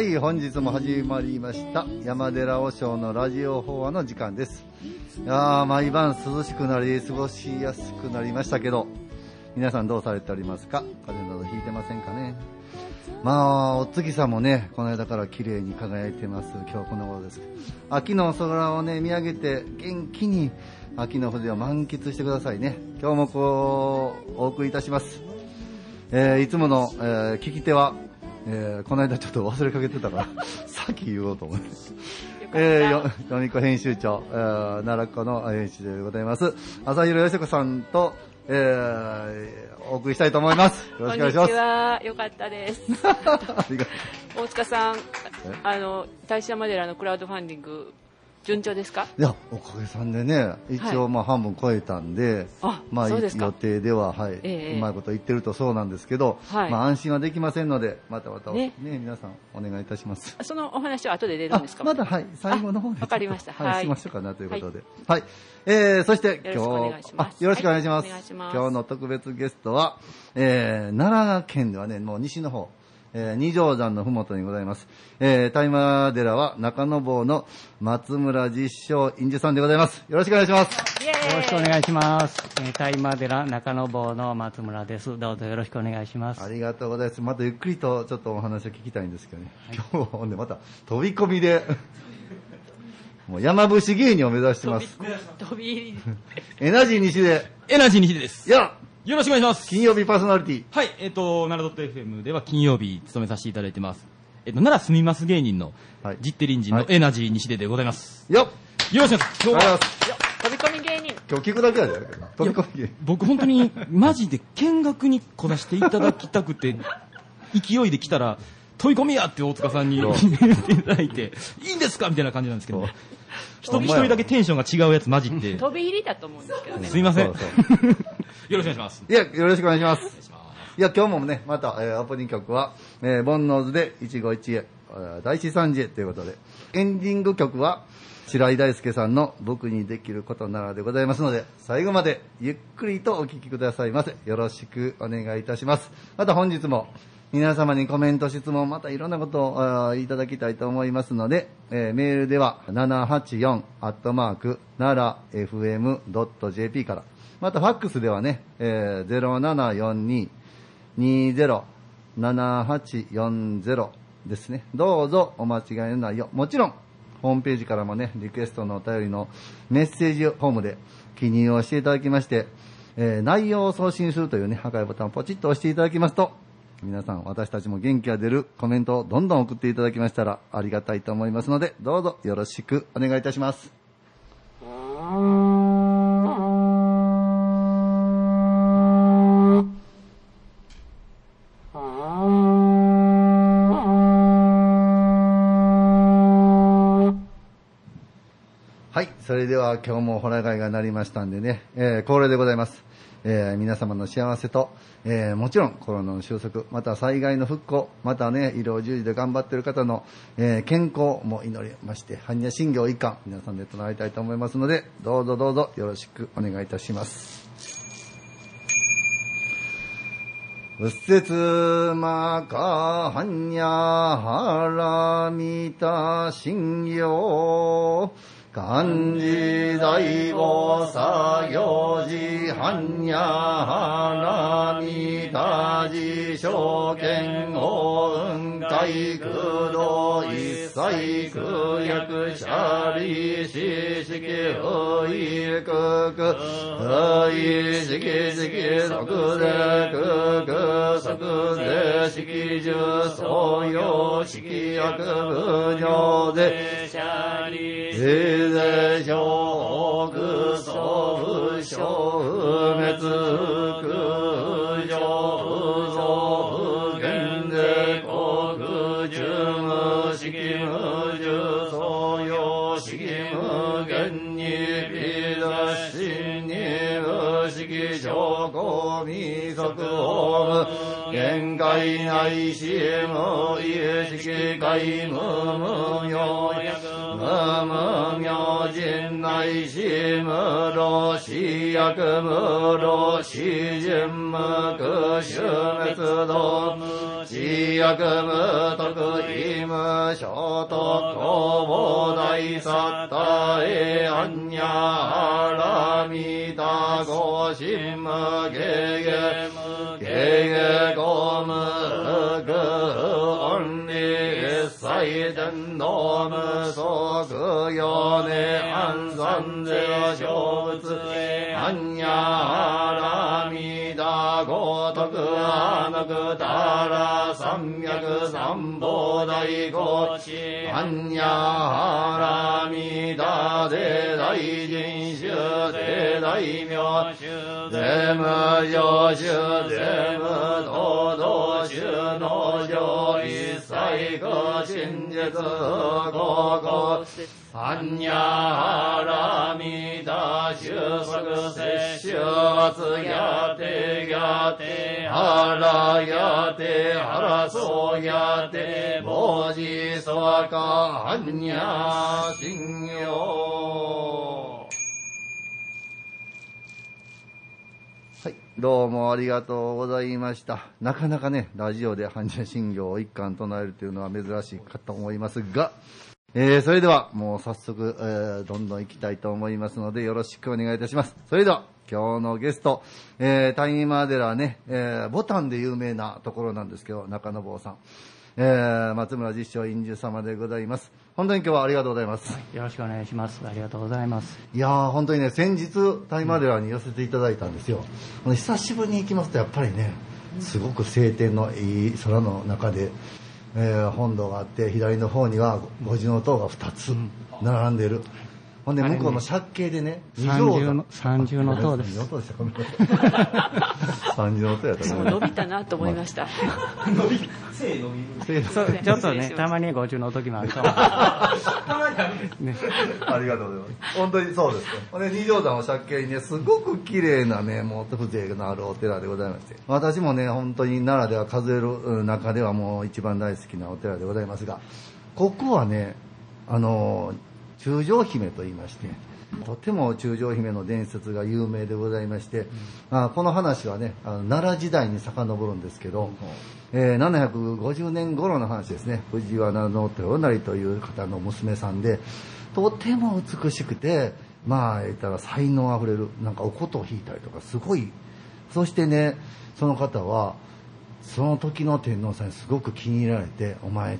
はい、本日も始まりました。山寺和尚のラジオ法話の時間です。いやー、毎晩涼しくなり、過ごしやすくなりましたけど、皆さんどうされておりますか？風邪などひいてませんかね？まあ、お月さんもね、この間から綺麗に輝いてます。今日はこの頃です。秋の空をね、見上げて、元気に秋の風情を満喫してくださいね。今日もこう、お送りいたします。えーいつもの、えー聞き手は、えーこの間ちょっと忘れかけてたから、さっき言おうと思って。えー、よ、よみこ編集長、えー、奈良っ子の編集長でございます。朝広よしこさんと、えー、お送りしたいと思います。よろしくお願いします。こんにちは。よかったです。大塚さん、あの、大師山寺のクラウドファンディング、順調ですか？う。いや、おかげさんでね、一応まあ半分超えたんで、あまあ予定では、はい、ええうまいこと言ってるとそうなんですけど、はい。まあ安心はできませんので、またまたね。ね皆さんお願いいたします。そのお話は後で出るんですか？あまだはい、最後の方であわかりました。はい、はい。しましょうかなということで。はい。えー、そして今日、よろしくお願いします。あよろしくお願いします。はいお願いします。今日の特別ゲストは、えー、奈良県ではね、もう西の方、えー、二条山のふもとにございます。えー、大麻寺は中野坊の松村実証院士さんでございます。よろしくお願いします。よろしくお願いします。えー大麻寺中野坊の松村です。どうぞよろしくお願いします。ありがとうございます。またゆっくりとちょっとお話を聞きたいんですけどね。今日はほんでまた飛び込みで、もう山伏芸人を目指してます。飛び入り。エナジー西で、エナジーにひでです。いや、よろしくお願いします。金曜日パーソナリティ。はい、えっ、と、奈良 .fm では金曜日務めさせていただいてます。えっ、と、奈良住みます芸人の、はいジッテリンジはいのエナジー西出でございます。よっよろしくお願いします。今日は、飛び込み芸人。今日聞くだけやで。飛び込み芸僕本当に、マジで見学に来させていただきたくて、勢いで来たら、飛び込みやって大塚さんに言っていただいて、いいんですかみたいな感じなんですけど、一人一人だけテンションが違うやつ混じって、飛び入りだと思うんですけどね。すいません。そうよろしくお願いします。いや、よろしくお願いします。いや、今日もね、また、えーオープニング曲は、えー、ボンノーズで一期一会、えー大師三次へということで、エンディング曲は、白井大輔さんの僕にできることならでございますので、最後までゆっくりとお聴きくださいませ。よろしくお願いいたします。また本日も、皆様にコメント、質問、またいろんなことをいただきたいと思いますので、えーメールでは784アットマーク奈良 FM.jp から、またファックスではね、えー、0742-207840ですね。どうぞお間違いのないよう。もちろん、ホームページからもね、リクエストのお便りのメッセージフォームで記入をしていただきまして、えー内容を送信するというね、赤いボタンをポチッと押していただきますと、皆さん、私たちも元気が出るコメントをどんどん送っていただきましたらありがたいと思いますので、どうぞよろしくお願いいたします。れでは今日もホラ貝が鳴りましたんでね、えー恒例でございます。えー皆様の幸せと、えーもちろんコロナの収束、また災害の復興、またね、医療従事で頑張っている方の、えー健康も祈りまして、般若心経一貫、皆さんで唱えたいと思いますので、どうぞどうぞよろしくお願いいたします。うっせつまかはんやはらみたしんよ漢字大菩薩行事はんやはらみたじ証券法運海空道一切空薬者利子式不意空空不意式式即税空空即税式十創用式薬部上税税税小空総不小不滅。即法無限界内し無有識界無無明無無明人内し無老死薬無老死人無苦終滅道死薬無徳意無所得公母大サッタエアンニャハラミタゴシムゲゲムゲゴムグオンリ一切天道無即よね安産税小仏アタラ三脈三宝大ゴチアンニャハラミタデ大人衆デ大名衆デ無上衆デ無道道衆の上一切ご真実ごごアンニャハラミダ収束摂取圧やてやてハラやてハラソやてボジソワカアンニャ信用はい、どうもありがとうございました。なかなかね、ラジオで般若心経を一貫唱えるというのは珍しいかと思いますが、えー、それではもう早速、えー、どんどん行きたいと思いますので、よろしくお願いいたします。それでは、今日のゲスト、えー、谷間寺ね、えー、ボタンで有名なところなんですけど、中野坊さん。えー、松村実証院主様でございます。本当に今日はありがとうございます。よろしくお願いします。ありがとうございます。いやー、本当にね、先日、大麻寺に寄せていただいたんですよ。ほんで久しぶりに行きますと、やっぱりね、すごく晴天のいい空の中で、えー本堂があって、左の方には五重塔が2つ並んでる。ほんで、向こうの借景でね、二三条の、三重の塔です三重。の塔でした、ごめんなさい三重の塔やったもう伸びたなと思いました。せそうちょっとね、たまに五重の時もあるかも。ね、ありがとうございます。本当にそうですよ。ほんで、二条山の借景にね、すごく綺麗なね、もう風情のあるお寺でございまして。私もね、本当に奈良では数えるうん中ではもう一番大好きなお寺でございますが、ここはね、あの、中将姫と言いまして、とても中将姫の伝説が有名でございまして、あこの話はね、あの奈良時代に遡るんですけど、えー750年頃の話ですね。藤原の豊成という方の娘さんでとても美しくてまあ言ったら才能あふれるなんかお琴を弾いたりとかすごい。そしてねその方はその時の天皇さんにすごく気に入られてお前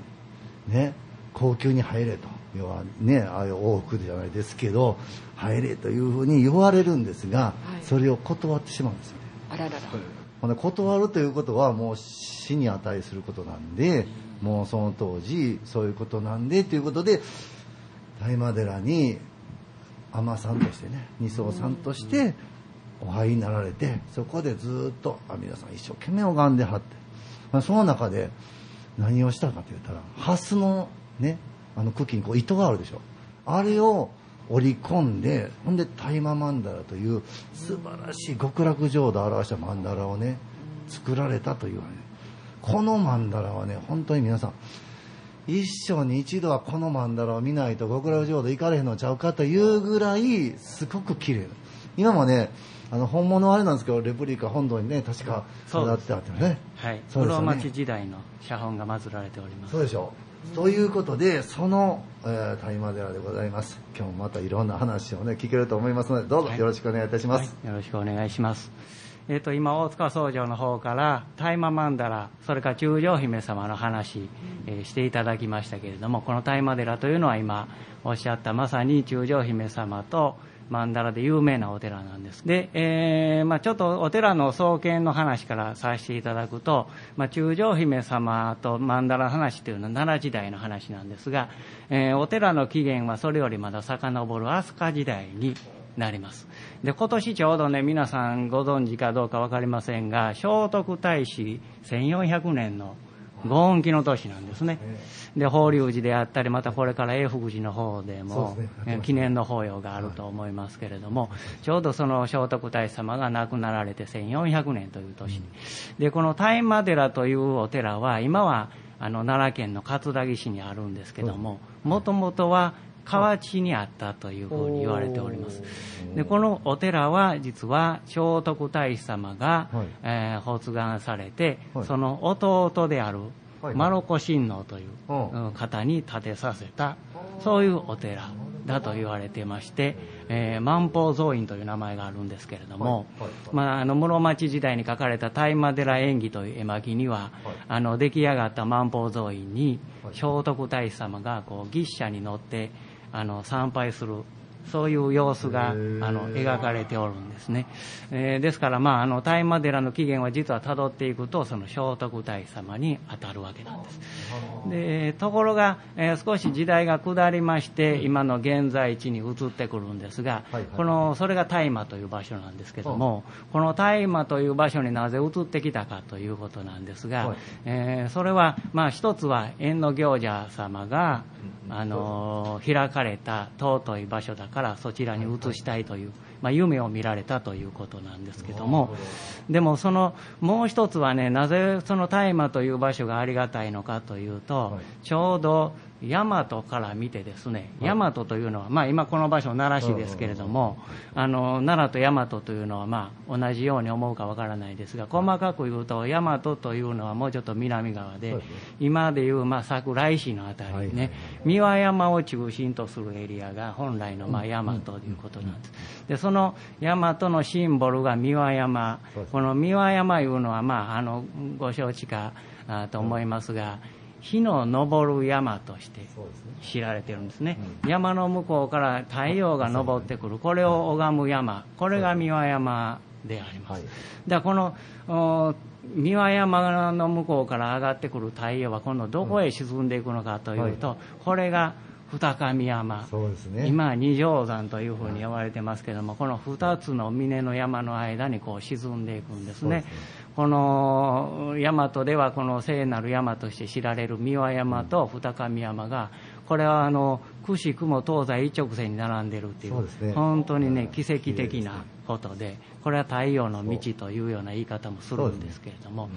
ね高級に入れと要はねああいう往復じゃないですけど入れというふうに言われるんですが、はい。それを断ってしまうんですよね。あららら。ほんで断るということはもう死に値することなんで、もうその当時そういうことなんでということで大麻寺に尼さんとしてね二層さんとしてお入りになられてそこでずっとあ皆さん一生懸命拝んではって、まあその中で何をしたかと言ったらハスのねあの茎にこう糸があるでしょあれを織り込んでほんで大麻曼荼羅という素晴らしい極楽浄土を表した曼荼羅をね作られたというわけでこの曼荼羅はね本当に皆さん一生に一度はこの曼荼羅を見ないと極楽浄土行かれへんのちゃうかというぐらいすごく綺麗な今もねあの本物はあれなんですけどレプリカ本堂にね確かそう飾ってあってねはい。室町時代の写本が祀られております。そうでしょう。ということで、その、えー、大麻寺でございます。今日もまたいろんな話をね、聞けると思いますので、どうぞはいよろしくお願いいたします。はい、よろしくお願いします。えっ、と、今、大塚僧正の方から、大麻曼荼羅、それから中将姫様の話、えーしていただきましたけれども、この大麻寺というのは今、おっしゃったまさに中将姫様と曼荼羅で有名なお寺なんです。で、えーまあちょっとお寺の創建の話からさせていただくと、まあ中将姫様と曼荼羅の話というのは奈良時代の話なんですが、えーお寺の起源はそれよりまだ遡る飛鳥時代になります。で、今年ちょうどね、皆さんご存知かどうかわかりませんが、聖徳太子1400年のご恩期の年なんですね。で、法隆寺であったり、またこれから永福寺の方でもねえー記念の法要があると思いますけれども、ちょうどその聖徳太子様が亡くなられて1400年という年に。で、この大麻寺というお寺は、今はあの奈良県の葛城市にあるんですけども、もともとは河内にあったというふうに言われております。で、このお寺は実は聖徳太子様が、はい。えー発願されて、はい。その弟であるはい。マロコ親王という方に建てさせた、そういうお寺だと言われてまして、えー万宝蔵院という名前があるんですけれども、まあ、あの室町時代に書かれた大麻寺演技という絵巻には、あの出来上がった万宝蔵院にはい。聖徳太子様がこう牛車に乗ってあの参拝するそういう様子があの描かれておるんですね、えーですから、まあ、あの大麻寺の起源は実はたどっていくとその聖徳太子様に当たるわけなんです。でところが、えー少し時代が下りまして今の現在地に移ってくるんですが、はいはい。このそれが大麻という場所なんですけども、この大麻という場所になぜ移ってきたかということなんですが、はい。えーそれは、まあ、一つは縁の行者様が、あのー開かれた尊い場所だからそちらに移したいという、まあ、夢を見られたということなんですけども。でもそのもう一つはねなぜその大麻という場所がありがたいのかというと、はい。ちょうど大和から見てですね、大和というのは、まあ、今この場所奈良市ですけれども、あの奈良と大和というのは、まあ、同じように思うかわからないですが細かく言うと大和というのはもうちょっと南側で、今でいう、まあ、桜井市のあたりにね、はい三輪山を中心とするエリアが本来の、まあ、大和ということなんです。でその大和のシンボルが三輪山。この三輪山いうのは、まあ、あのご承知かあと思いますが、火の昇る山として知られてるんですね、山の向こうから太陽が昇ってくる。これを拝む山。これが三輪山であります、はい。だこのお三輪山の向こうから上がってくる太陽は今度どこへ沈んでいくのかというと、これが二神山。ね。今は二条山というふうに呼ばれてますけどもこの二つの峰の山の間にこう沈んでいくんですねこの大和ではこの聖なる山として知られる三輪山と二神山がこれはあのくしくも東西一直線に並んでるっていう本当にね奇跡的なことでこれは太陽の道というような言い方もするんですけれども、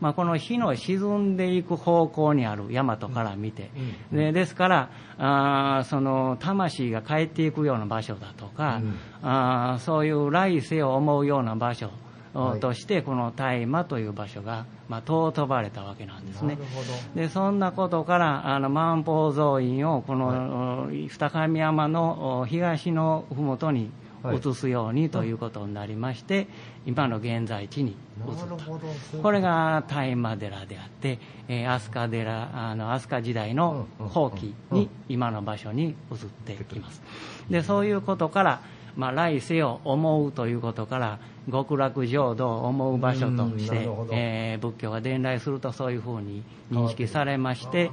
まあ、この火の沈んでいく方向にある大和から見て、でですからあーその魂が帰っていくような場所だとか、うん。あーそういう来世を思うような場所はいとしてこの大麻という場所が、まあ、尊ばれたわけなんですね。なるほど。でそんなことからあの万宝蔵院をこの、お二神山のお東の麓にはい移すようにということになりまして、今の現在地に移った。なるほど。そうこれが大麻寺であって、えー飛鳥寺あの飛鳥時代の後期に今の場所に移ってきます。でそういうことから、まあ、来世を思うということから極楽浄土を思う場所としてえー仏教が伝来するとそういうふうに認識されまして、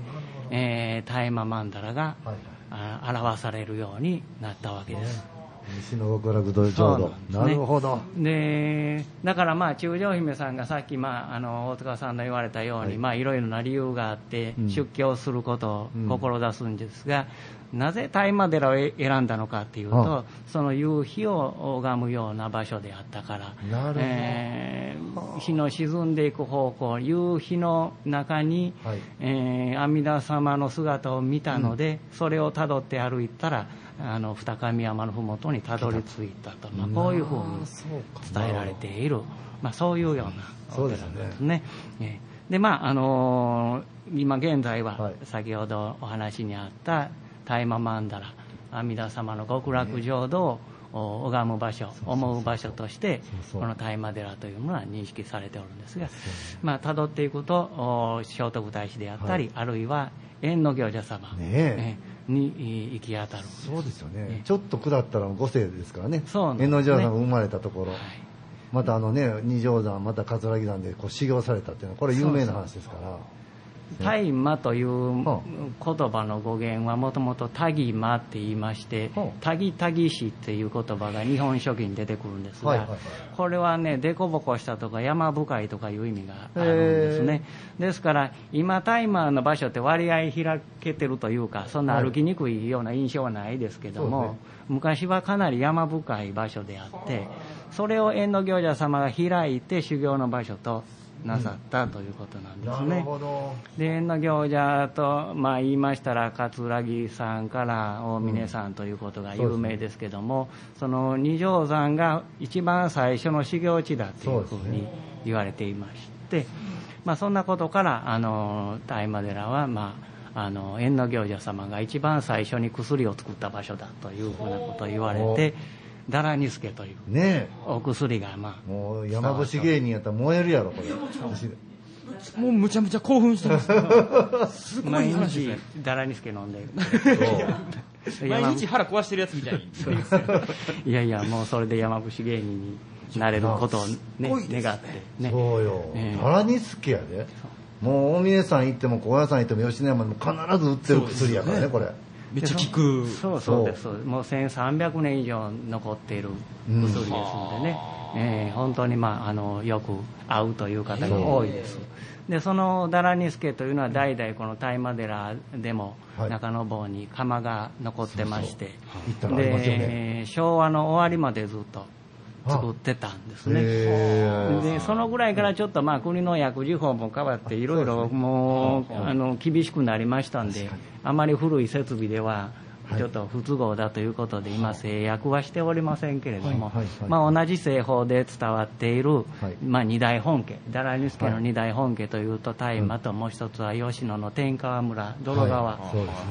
えー大麻曼荼羅がはい表されるようになったわけです。西の極楽浄土。なね。なるほど。でだからまあ中将姫さんがさっき、まあ、あの大塚さんの言われたように、はいい。まあ、いろいろな理由があってうん。出家をすることをうん。志すんですが、なぜ大麻寺を選んだのかっていうと、はその夕日を拝むような場所であったから。日の沈んでいく方向夕日の中に、はい。えー阿弥陀様の姿を見たので、それをたどって歩いたらあの二神山の麓にたどり着いたと、まあ、こういうふうに伝えられている、まあ、そういうようなそうですね。お寺なんですね。えーでまああのー今現在ははい。先ほどお話にあった大麻曼荼羅阿弥陀様の極楽浄土をお拝む場所思う場所としてこの大麻寺というものは認識されておるんですがまあ辿っていくとお聖徳太子であったり、あるいは縁の行者様、ねえ。えにい行き当たるそうですよね。ね。ちょっと下ったら五世ですからね。そうね。縁の城さんが生まれたところ。はい。またあのね二条山また葛城山でこう修行されたっていうのはこれ有名な話ですから大麻というは言葉の語源はもともとタギマって言いましてはあ、タギタギシっていう言葉が日本書紀に出てくるんですがこれはね、凸凹したとか山深いとかいう意味があるんですね。ですから、今大麻の場所って割合開けてるというか、そんな歩きにくいような印象はないですけども、昔はかなり山深い場所であって、それを縁の行者様が開いて修行の場所となさったということなんですね。で縁の行者と、まあ、言いましたら桂木さんから大峰さんということが有名ですけども、その二条山が一番最初の修行地だというふうに言われていまして、まあ、そんなことからあの大麻寺は、まあ、あの縁の行者様が一番最初に薬を作った場所だというふうなことを言われてダラニスケというねお薬がまえ。もう山伏芸人やったら燃えるやろ、これ。もうむちゃむちゃ興奮してます。すあ毎ごい話日ですね。ダラニスケ飲んで毎日腹壊してるやつみたいに。いやいや、もうそれで山伏芸人になれることを、ねすごいですね願って、ね。そうよええ。ダラニスケやで。もう大峰さん行っても高野山行っても吉野山でも必ず売ってる薬やからね、これ。めっちゃ効く。そうそうですもう1300年以上残っている薬ですのでね、えー本当に、まあ、あのよく会うという方が多いです。でそのダラニスケというのは代々この大麻寺でもはい。中野坊に窯が残ってまして。行ったらありますよね。で昭和の終わりまでずっと作ってたんですね。へでそのぐらいからちょっとまあ国の薬事法も変わっていろいろもうあの厳しくなりましたんであまり古い設備ではちょっと不都合だということで今制約はしておりませんけれどもまあ同じ製法で伝わっているはい。まあ二大本家ダラニスケの二大本家というと大麻ともう一つは吉野の天川村泥川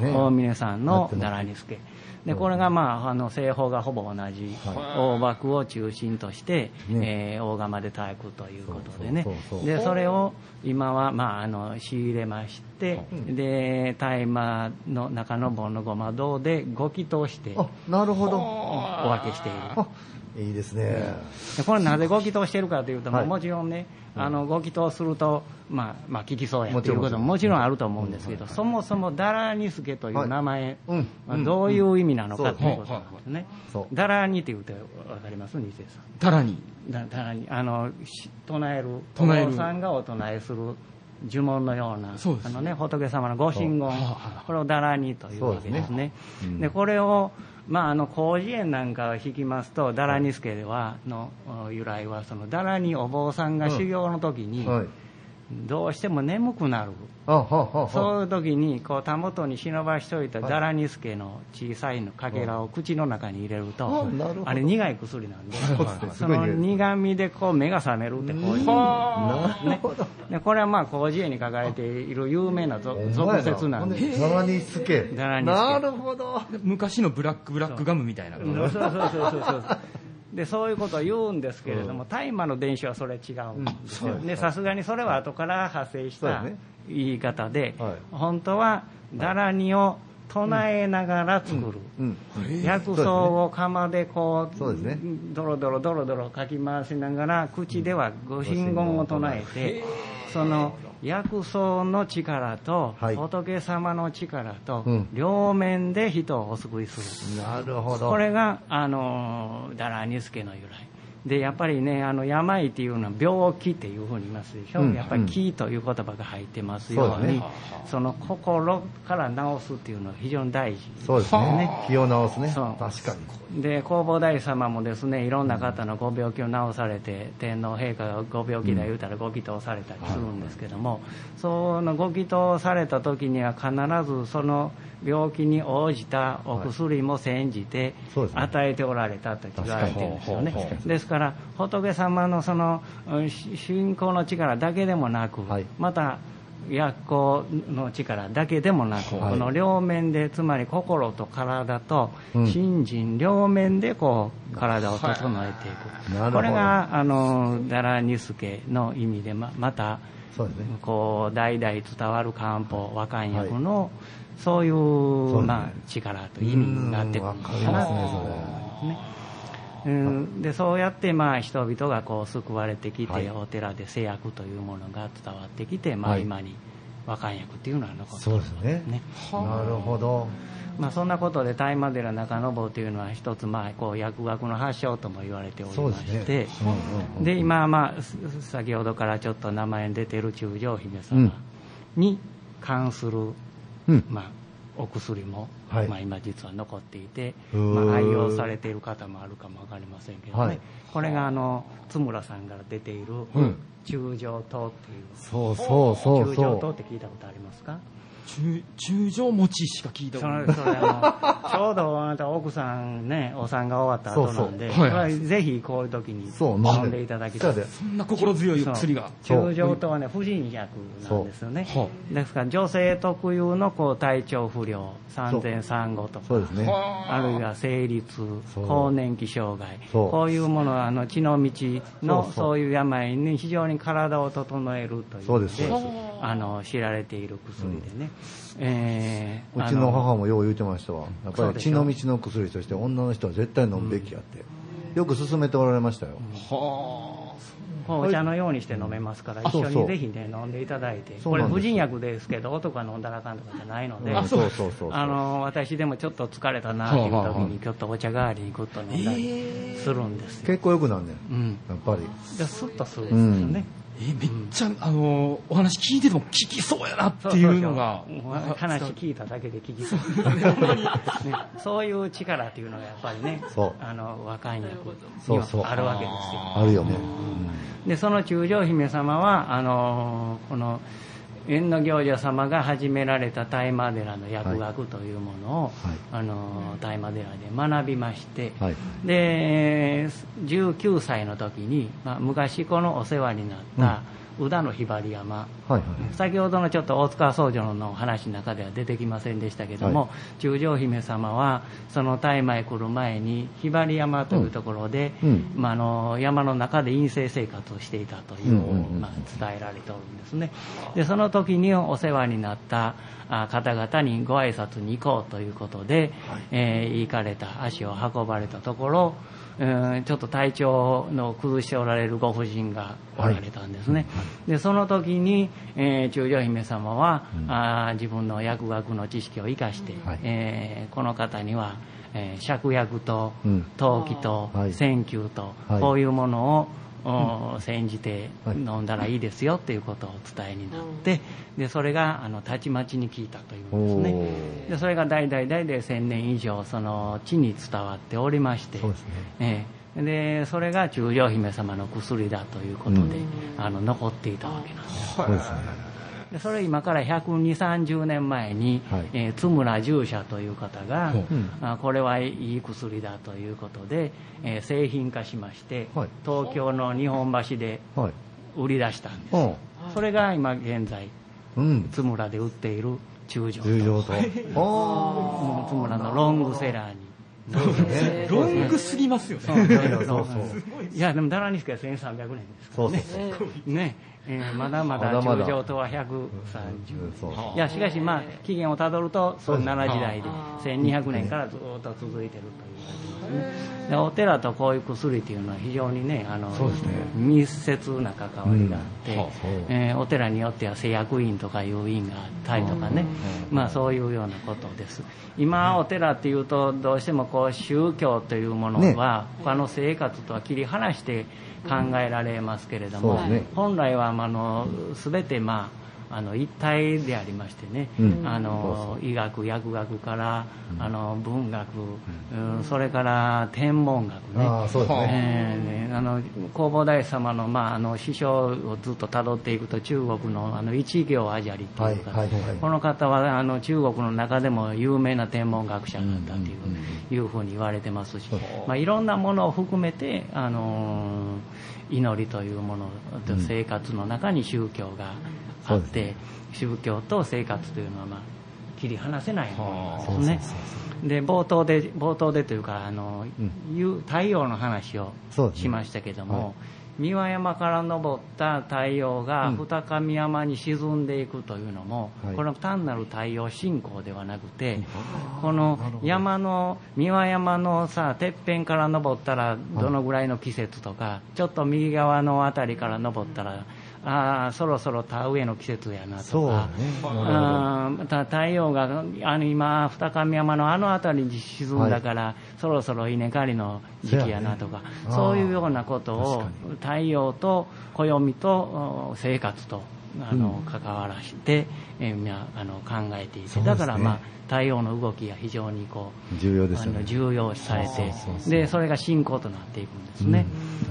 大峰さんのダラニスケでこれがまああの製法がほぼ同じ大幕を中心として、ね。えー大釜で炊くということでね。でそれを今はまああの仕入れましてで大麻の中の盆のごま堂でご祈祷してあ、なるほど。お分けしている。あ、いいですね。でこれなぜご祈祷してるかというと、はい。もちろんねあのご祈祷すると、まあ、まあ聞きそうやということももちろんあると思うんですけど、そもそもダラニスケという名前、うん。まあ、どういう意味なのかうん。ということなんですね、ダラニって言うて分かります？二世さん。タラに。だダラニ。あのし唱える唱える。お坊さんがお唱えする呪文のようなそうです。あの、ね、仏様のご神言。これをダラニというわけですね。ですね。うん。でこれをまあ、あの広辞苑なんかを引きますとダラニスケではのお由来はそのダラニお坊さんが修行の時にはい。どうしても眠くなる。あ、はははそういう時にこうたもとに忍ばしておいたダラニスケの小さいのかけらを口の中に入れるとあなるほど。あれ苦い薬なんではいその苦味でこう目が覚めるってこういう。なるほど。でこれはまあ広辞苑に書かれている有名なぞ俗説なんでザラニスケ。ザラニスケ。なるほど。昔のブラックブラックガムみたいな。そう。そうそうそうそうそうでそういうことを言うんですけれども大麻の電子はそれ違うんですよ。でさすがにそれは後から派生した言い方で、はい。本当はダラニを唱えながら作る、うん。薬草を釜でこうそうですね。ドロドロドロドロかき回しながら口ではご神言を唱えてその薬草の力とはい。仏様の力とうん。両面で人をお救いする、なるほど。これがあのダラニスケの由来でやっぱりねあの病っていうのは病気っていうふうに言いますでしょ、うんやっぱり気という言葉が入ってますように、そうだね。その心から治すっていうのは非常に大事そうですね。気を直すね。そう。確かに。で弘法大師様もですねいろんな方のご病気を治されて天皇陛下がご病気だ言うたらご祈祷されたりするんですけども、そのご祈祷された時には必ずその病気に応じたお薬も煎じて与えておられたと言われてるんですよね。ですから仏様のその信仰の力だけでもなく、はい。また薬効の力だけでもなく、はい。この両面でつまり心と体とうん。心身両面でこう体を整えていく、これがあのダラニスケの意味でままたそうですね。こう代々伝わる漢方和漢薬の、そういうそうですね。まあ、力と意味があってくるんわかりますねと思いますね。うん、でそうやってまあ人々がこう救われてきて、はい。お寺で制約というものが伝わってきて、まあ、はい。今に和漢訳っていうのは残ってそうですねね。なるほどまあ、そんなことで大麻寺中坊というのは一つまあこう薬学の発祥とも言われておりまして。そうですね。うんうんうんで今まあす先ほどからちょっと名前に出てる中将姫様に関する、うん。まあ、お薬も、はい。まあ、今実は残っていて、まあ、愛用されている方もあるかもわかりませんけどね、はい。これがあの津村さんから出ているうん。中将糖っていう、そうそうそう中将糖そって聞いたことありますか？中中将餅しか聞いたことない。ちょうどあなた奥さんねお産が終わった後なんでそうそう。はいはい。これぜひこういう時にそう飲んでいただきたいそんな心強い薬が。中将とはね婦人薬なんですよね。ですから女性特有のこう体調不良産前産後とかそうですね。あるいは生理痛更年期障害こういうものはあの血の道のそうそう。そういう病に非常に体を整えるというそうですそうです。あの知られている薬でね、えーうちの母もよう言うてましたわ。やっぱり血の道の薬として女の人は絶対飲むべきやって、よく勧めておられましたよ、はこうお茶のようにして飲めますから、一緒そうそう。にぜひね、飲んでいただいて、これ婦人薬ですけど、男は飲んだらあかんとかじゃないので、あの、私でもちょっと疲れたなっていうはあはあはあ時に、ちょっとお茶代わりにぐっと飲んだりするんですよ。結構よくなんねん。うん。やっぱり。で、スッとするんですよね。えめっちゃあのお話聞いてても聞きそうやなっていうのが。話聞いただけで聞きそう、ね、そういう力っていうのがやっぱりねそう。あの若い役にはあるわけですよ。あるよね、でその中将姫様はあのこの縁の行者様が始められた大麻寺の薬学というものを、はい。あの大麻寺で学びまして、はい。で19歳の時に、まあ、昔このお世話になった宇田のひばり山、はいはい。先ほどのちょっと大塚僧侶の話の中では出てきませんでしたけども、は中将姫様はその大麻へ来る前にひばり山というところで、うん。うん。まあ、あの山の中で陰性生活をしていたという、うんうんうんまあ、伝えられておるんですね。でその時にお世話になったあ方々にご挨拶に行こうということで、えー行かれた足を運ばれたところ、うんちょっと体調の崩しておられるご婦人がおられたんですね、でその時に、えー中将姫様は、あー自分の薬学の知識を生かして、はい。えーこの方には、えー芍薬とうん。陶器とはい。と、はい。こういうものを、お煎じてはい飲んだらいいですよっていうことをお伝えになって、でそれがあのたちまちに聞いたというんですね。でそれが代々代々千年以上その地に伝わっておりましてそええ。でそれが中将姫様の薬だということで、うん。あの残っていたわけなんですでそれ今から120、30年前に、はい。えー津村従者という方が、う。ん。あこれはいい薬だということで、えー製品化しまして、はい。東京の日本橋ではい。売り出したんです、う。んそれが今現在うん。津村で売っている中将重要と。あもう津村のロングセラーにロングすぎますよね。そうそうそう。いやでもダラニスケは1300年ですからそうねそうそう。ね、えーまだまだまだまだ中将とは130そういやしかしまあ起源をたどるとそんな時代であ1200年からずっと続いてるという。感じですね。でお寺とこういう薬っていうのは非常にねあのね。密接な関わりがあって、うん。はあえーお寺によっては製薬院とかいう院があったりとかね、まあそういうようなことです。今お寺っていうとどうしてもこう宗教というものは他の生活とは切り離して考えられますけれども、ね。本来はまああの全てまああの一体でありましてね、うん。あの医学薬学から、あの文学、うん。それから天文学ね。ああそうですね。えーねあの弘法大師様の,、まあ、あの師匠をずっとたどっていくと中国のあの一行アジャリっていうか、はいはいはい。この方はあの中国の中でも有名な天文学者だったという,、いうふうに言われてますし、まあ、いろんなものを含めて、あのー祈りというものとうん。生活の中に宗教がうですって、宗教と生活というのは、まあ、切り離せないものなんですね。で冒頭で冒頭でというかあの、うん。いう太陽の話をしましたけども、はい。三輪山から昇った太陽がうん。二上山に沈んでいくというのも、はい。これは単なる太陽信仰ではなくて、この山の三輪山のさてっぺんから登ったらどのぐらいの季節とか、ちょっと右側の辺りから登ったらああそろそろ田植えの季節やなとか、あーまた太陽があの今、二上山のあの辺りに沈んだから、そろそろ稲刈りの時期やなとか、そうやね。いうようなことを太陽と暦とお生活とあの、関わらして、えーあの考えていて、ね。だから、まあ、太陽の動きが非常にこう重要ですよね。あの。重要視されてそでそれが信仰となっていくんですね。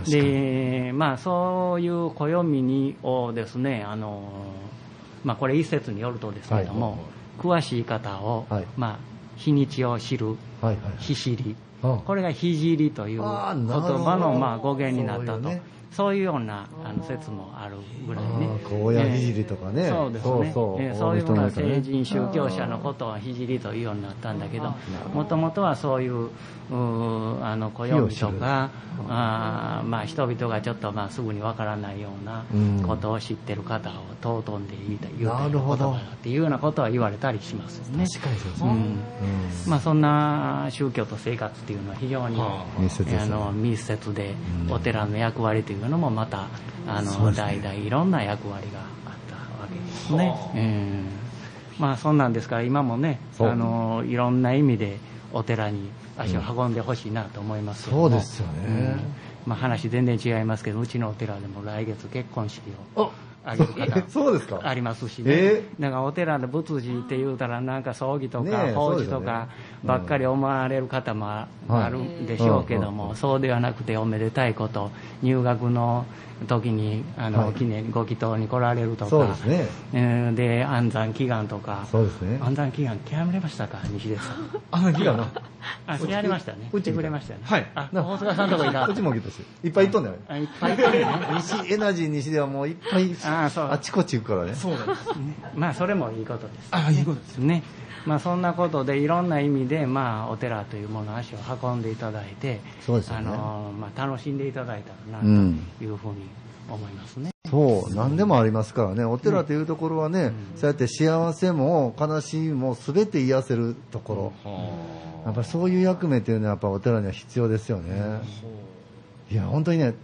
うんでまあ、そういう暦にをですねあの、まあ、これ一説によるとですけども、はい。詳しい方を、はい。まあ、日にちを知るはいはい。日知り。あこれが日知りという言葉のまあ語源になったとそういうようなあの説もあるぐらいね。あー高野聖とかね。えーそうですね。そうそう。えーそういうふうな大人の人ね成人宗教者のことは聖というようになったんだけどもともとはそういううーあの暦とかあーまあ人々がちょっとまあすぐにわからないようなうん。ことを知ってる方を尊んで言いた言うたなるほど。言葉だっていうようなことは言われたりしますよね。確かにそうですね。うん。まあ、そんな宗教と生活っていうのは非常に密接ですね。あの密接でうん。お寺の役割というのもまたあの、代々いろんな役割があったわけですね。う。んまあそんなんですから今もねあのいろんな意味でお寺に足を運んでほしいなと思いますけどもそうですよね。うん。まあ、話全然違いますけどうちのお寺でも来月結婚式を挙げる方。そうですか。ありますしね、えだからお寺の仏事って言うたらなんか葬儀とか法事とかねばっかり思われる方もあるんでしょうけども、うん。そうではなくておめでたいこと入学の時にあの、はい記念ご祈祷に来られるとかそうですね。うんで安産祈願とかそうですね。安産祈願極めれましたか？西出さんあの日がな。あやりましたねうちくれましたよねはいあ大塚さんとこいたうちもギトし。いっぱい行っとんだよ。あいっぱいいたね西、エナジー西ではもういっぱい、あそうあちこち行くからね。そうなんです。まあそれもいいことですあ、いいことです。ねまあ、そんなことでいろんな意味で、まあ、お寺というものを足を運んでいただいて、そうですよねあのまあ、楽しんでいただいたらなとうんいうふうに思いますね。そう、何でもありますからね。お寺というところはね、そうやって幸せも悲しみも全て癒せるところ。やっぱりそういう役目というのはやっぱお寺には必要ですよね。いや、本当にね、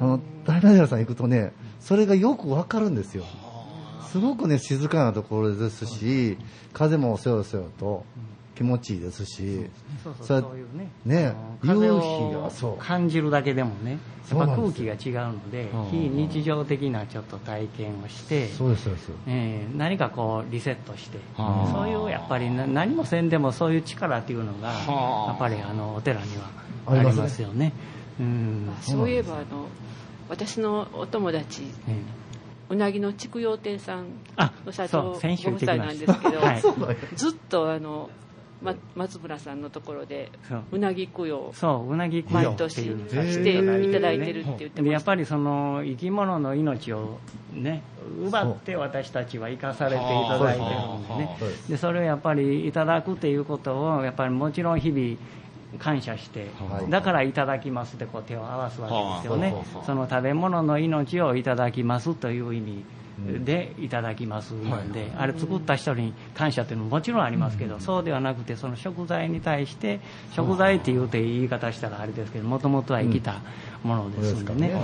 あの、大々寺さん行くとね、それがよくわかるんですよ。すごくね、静かなところですし、風もせよせよと気持ちいいですし、そうそうそれそういうねね夕日を感じるだけでもねそやっぱ空うなんですよ。気が違うのでうん非日常的なちょっと体験をして、そうです、そうです。えー何かこうリセットしてはあ。そういうやっぱりな何もせんでもそういう力っていうのがはあ。やっぱりあのお寺にはあありりますよね。うん。そういえばあの私のお友達えーうなぎの筑陽亭さんあの社長ご夫妻なんですけどはい。ずっとあの、ま、松村さんのところでそう。うなぎ供養そううなぎ供養毎年していただいてるって言ってましたっぱりその生き物の命をね奪って私たちは生かされていただいてるんでね。そでそれをやっぱりいただくっていうことをやっぱりもちろん日々感謝して、はい。だからいただきますってこう手を合わすわけですよね、はあその食べ物の命をいただきますという意味でいただきますなんで、あれ作った人に感謝っていうのももちろんありますけど、そうではなくてその食材に対して食材っていうて言い方したらあれですけどもともとは生きたものですんでね,、ね。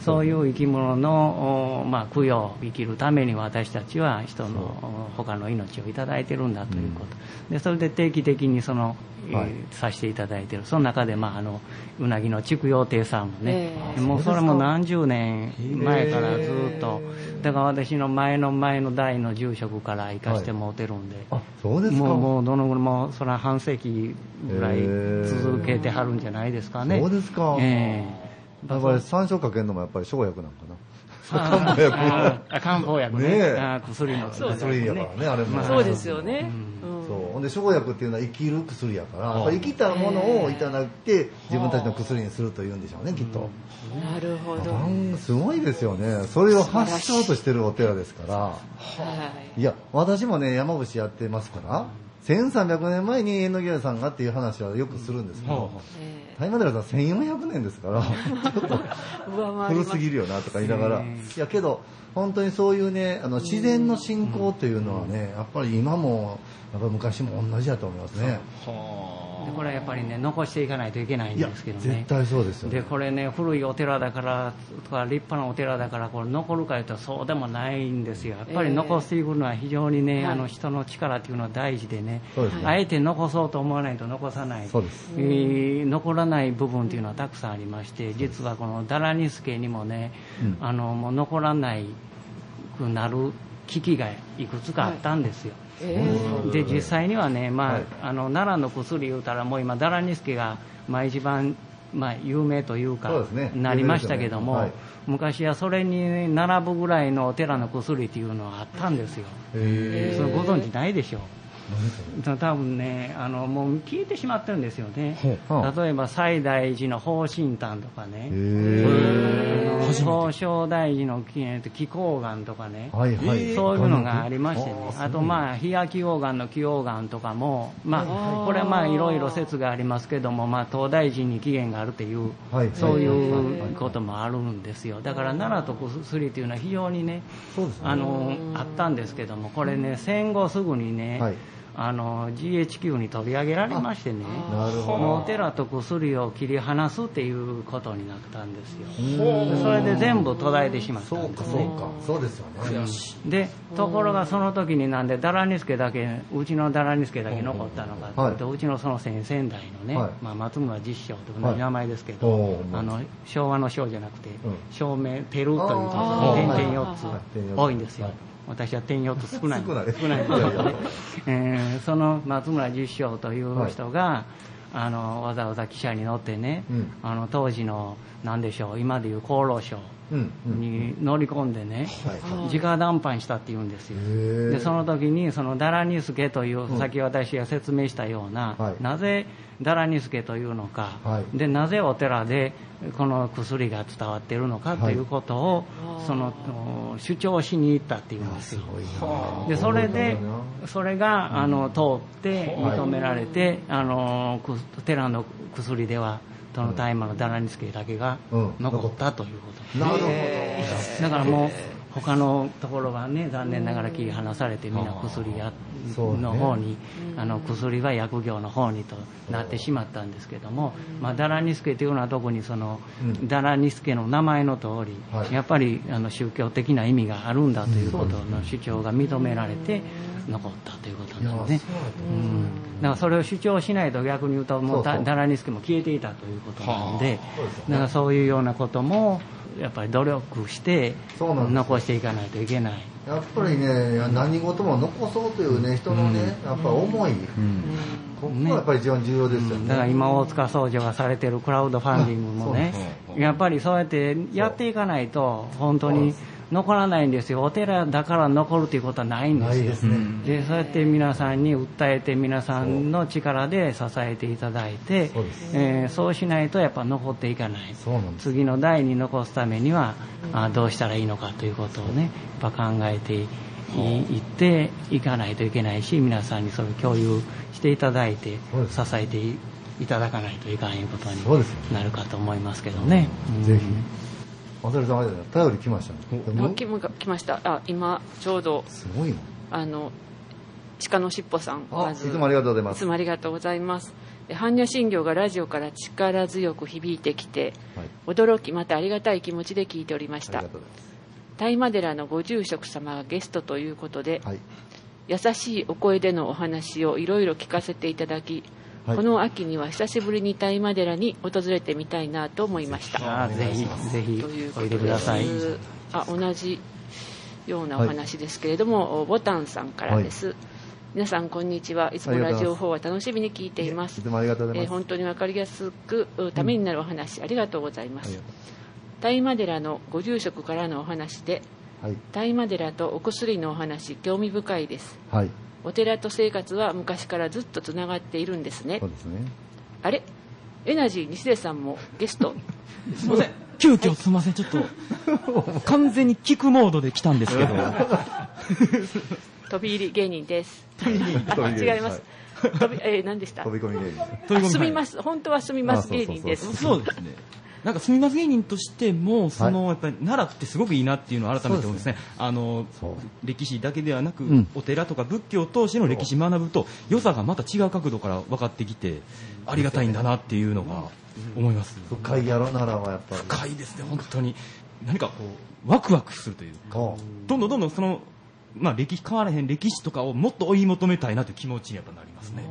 そういう生き物の、おまあ、供養生きるために私たちは人のお他の命をいただいてるんだということ、でそれで定期的にその、えーはいさせていただいてる。その中で、まあ、あのうなぎの筑陽亭さんもね、えもうそれも何十年前からずっとだから私の前の前の代の住職から行かしてもうてるんで、あ、そうですか。もうもうどのぐらいもうそれは半世紀ぐらい続けてはるんじゃないですかね。そうですか。ええやっぱり山椒かけるのもやっぱり生薬なんかな。あ漢方薬漢方薬ね。ねえ。あ薬のそう薬やからね、あれも。そうですよね、ううん。そう。ほんで、生薬っていうのは生きる薬やから、生きたものをいただいて、自分たちの薬にするというんでしょうね、きっと。なるほど、すごいですよね。それを発祥としてるお寺ですから。はい。いや、私もね、山伏やってますから、1300年前に縁の屋さんがっていう話はよくするんですけど、え大麻寺さん1400年ですから、ちょっと 古すぎるよなとか言いながら、いやけど、本当にそういうね、あの自然の信仰っていうのはね、やっぱり今も、やっぱり昔も同じだと思いますね。はでこれはやっぱりね残していかないといけないんですけどね。絶対そうですよね。でこれね古いお寺だからとか立派なお寺だからこれ残るかというとそうでもないんですよ。やっぱり残していくのは非常にね、はい。あの人の力っていうのは大事でね。そうですね。あえて残そうと思わないと残さない。そうです。えー残らない部分っていうのはたくさんありまして実はこのダラニスケにもね、うん。あのもう残らないくなる危機がいくつかあったんですよ、えーで実際にはね、まあはい。あの奈良の薬言うたらもう今ダラニスケが、まあ、一番、まあ、有名というかなりましたけども、昔はそれに並ぶぐらいのお寺の薬っていうのはあったんですよ、へそれご存知ないでしょう？多分ねあのもう消えてしまってるんですよね。例えば西大寺の宝神丹とかね。東照大寺の気候岩とかね、はいはい。そういうのがありましてね。あ、とまあ、日焼き黄岩の気黄岩とかも、まあ、これはまあいろいろ説がありますけども、まあ、東大寺に起源があるという、はい。そういうこともあるんですよ。だから奈良と薬っていうのは非常にね、ね。あのあったんですけども、これね、戦後すぐにね、はいあの GHQ に取り上げられましてね、おど。寺と薬を切り離すっていうことになったんですよ。でそれで全部途絶えてしまったんですね。かそうかそうですよね。でところがその時になんでダラニスケだけうちのダラニスケだけ残ったのかというと、うちのその先々代のね、はい。まあ、松村実証とい。う名前ですけど、おー。あの昭和の章じゃなくて、ん。照明テルというあー。点々4つ多いんですよ、はい私は点4つ少ない。少ない。少ない。んですけどね、えーその松村実証という人が、あのわざわざ汽車に乗ってね、うん。あの当時の何でしょう今でいう厚労省に乗り込んでね、はい直談判したって言うんですよ。でその時にそのダラニスケという、先私が説明したような、はい。なぜダラニスケというのか、はい。でなぜお寺でこの薬が伝わっているのかということを、そのお主張しに行ったっていうんですよ。でそれでそれがあの通って認められて、あのく寺の薬ではその大麻のダラニスケだけがうん。残ったということ。なるほど。だからもう他のところはね残念ながら切り離されてみんな薬やの方に、あの薬は薬業の方にとなってしまったんですけども、まあ、ダラニスケというのは特にその、うん。ダラニスケの名前の通り、はい。やっぱりあの宗教的な意味があるんだということの主張が認められて残ったということなんですね。うん。だからそれを主張しないと逆に言うともうダラニスケも消えていたということなんで、だからそういうようなこともやっぱり努力して残していかないといけない。やっぱりね何事も残そうというね人のねやっぱ思い。ここがやっぱり一番重要ですよね。だから今大塚総女がされてるクラウドファンディングもねやっぱりそうやってやっていかないと本当に残らないんですよ。お寺だから残るということはないんですよ。ですね。でそうやって皆さんに訴えて皆さんの力で支えていただいてそうえーそうしないとやっぱ残っていかない。次の代に残すためにはあどうしたらいいのかということをねやっぱ考えていいっていかないといけないし皆さんにそれを共有していただいて支えていいただかないといかんいうことになるかと思いますけどね。うん。ぜひおそれさんあれだよ。頼り来ましたね。あ来ま来ました。あ今ちょうど。すごいな。あの鹿のしっぽさんあまず。いつもありがとうございます。いつもありがとうございます。で般若心経がラジオから力強く響いてきてはい。驚きまたありがたい気持ちで聞いておりました。大麻寺のご住職様がゲストということで、はい。優しいお声でのお話をいろいろ聞かせていただき、はい。この秋には久しぶりに大麻寺に訪れてみたいなと思いました。ぜひぜひというこおいとででください。すあ同じようなお話ですけれども、ボタンさんからです、皆さんこんにちは。いつもラジオ4は楽しみに聞いています。えー本当に分かりやすくうためになるお話、ありがとうございます。大麻寺のご住職からのお話でうはい。大麻寺とお薬のお話興味深いです。はいお寺と生活は昔からずっとつながっているんですね。そうですね。あれ？エナジー西出さんもゲスト？すいません。急遽すいません。ちょっと、完全に聞くモードで来たんですけど。飛び入り芸人です。違います、飛びえー何でした？飛び込み芸人飛び込みあ住みます。本当は住みます芸人です。そうですね。なんか住みます芸人としても、その、やっぱり奈良ってすごくいいなっていうのを改めて思うんですね。あの歴史だけではなく、んお寺とか仏教を通しての歴史学ぶと、良さがまた違う角度から分かってきて、ありがたいんだなっていうのが思います。深いやろ、奈良はやっぱり。深いですね、本当に。何かこう、ワクワクするというか、どんどんどんどんその、まあ歴史変わらへん歴史とかをもっと追い求めたいなという気持ちにやっぱなりますね。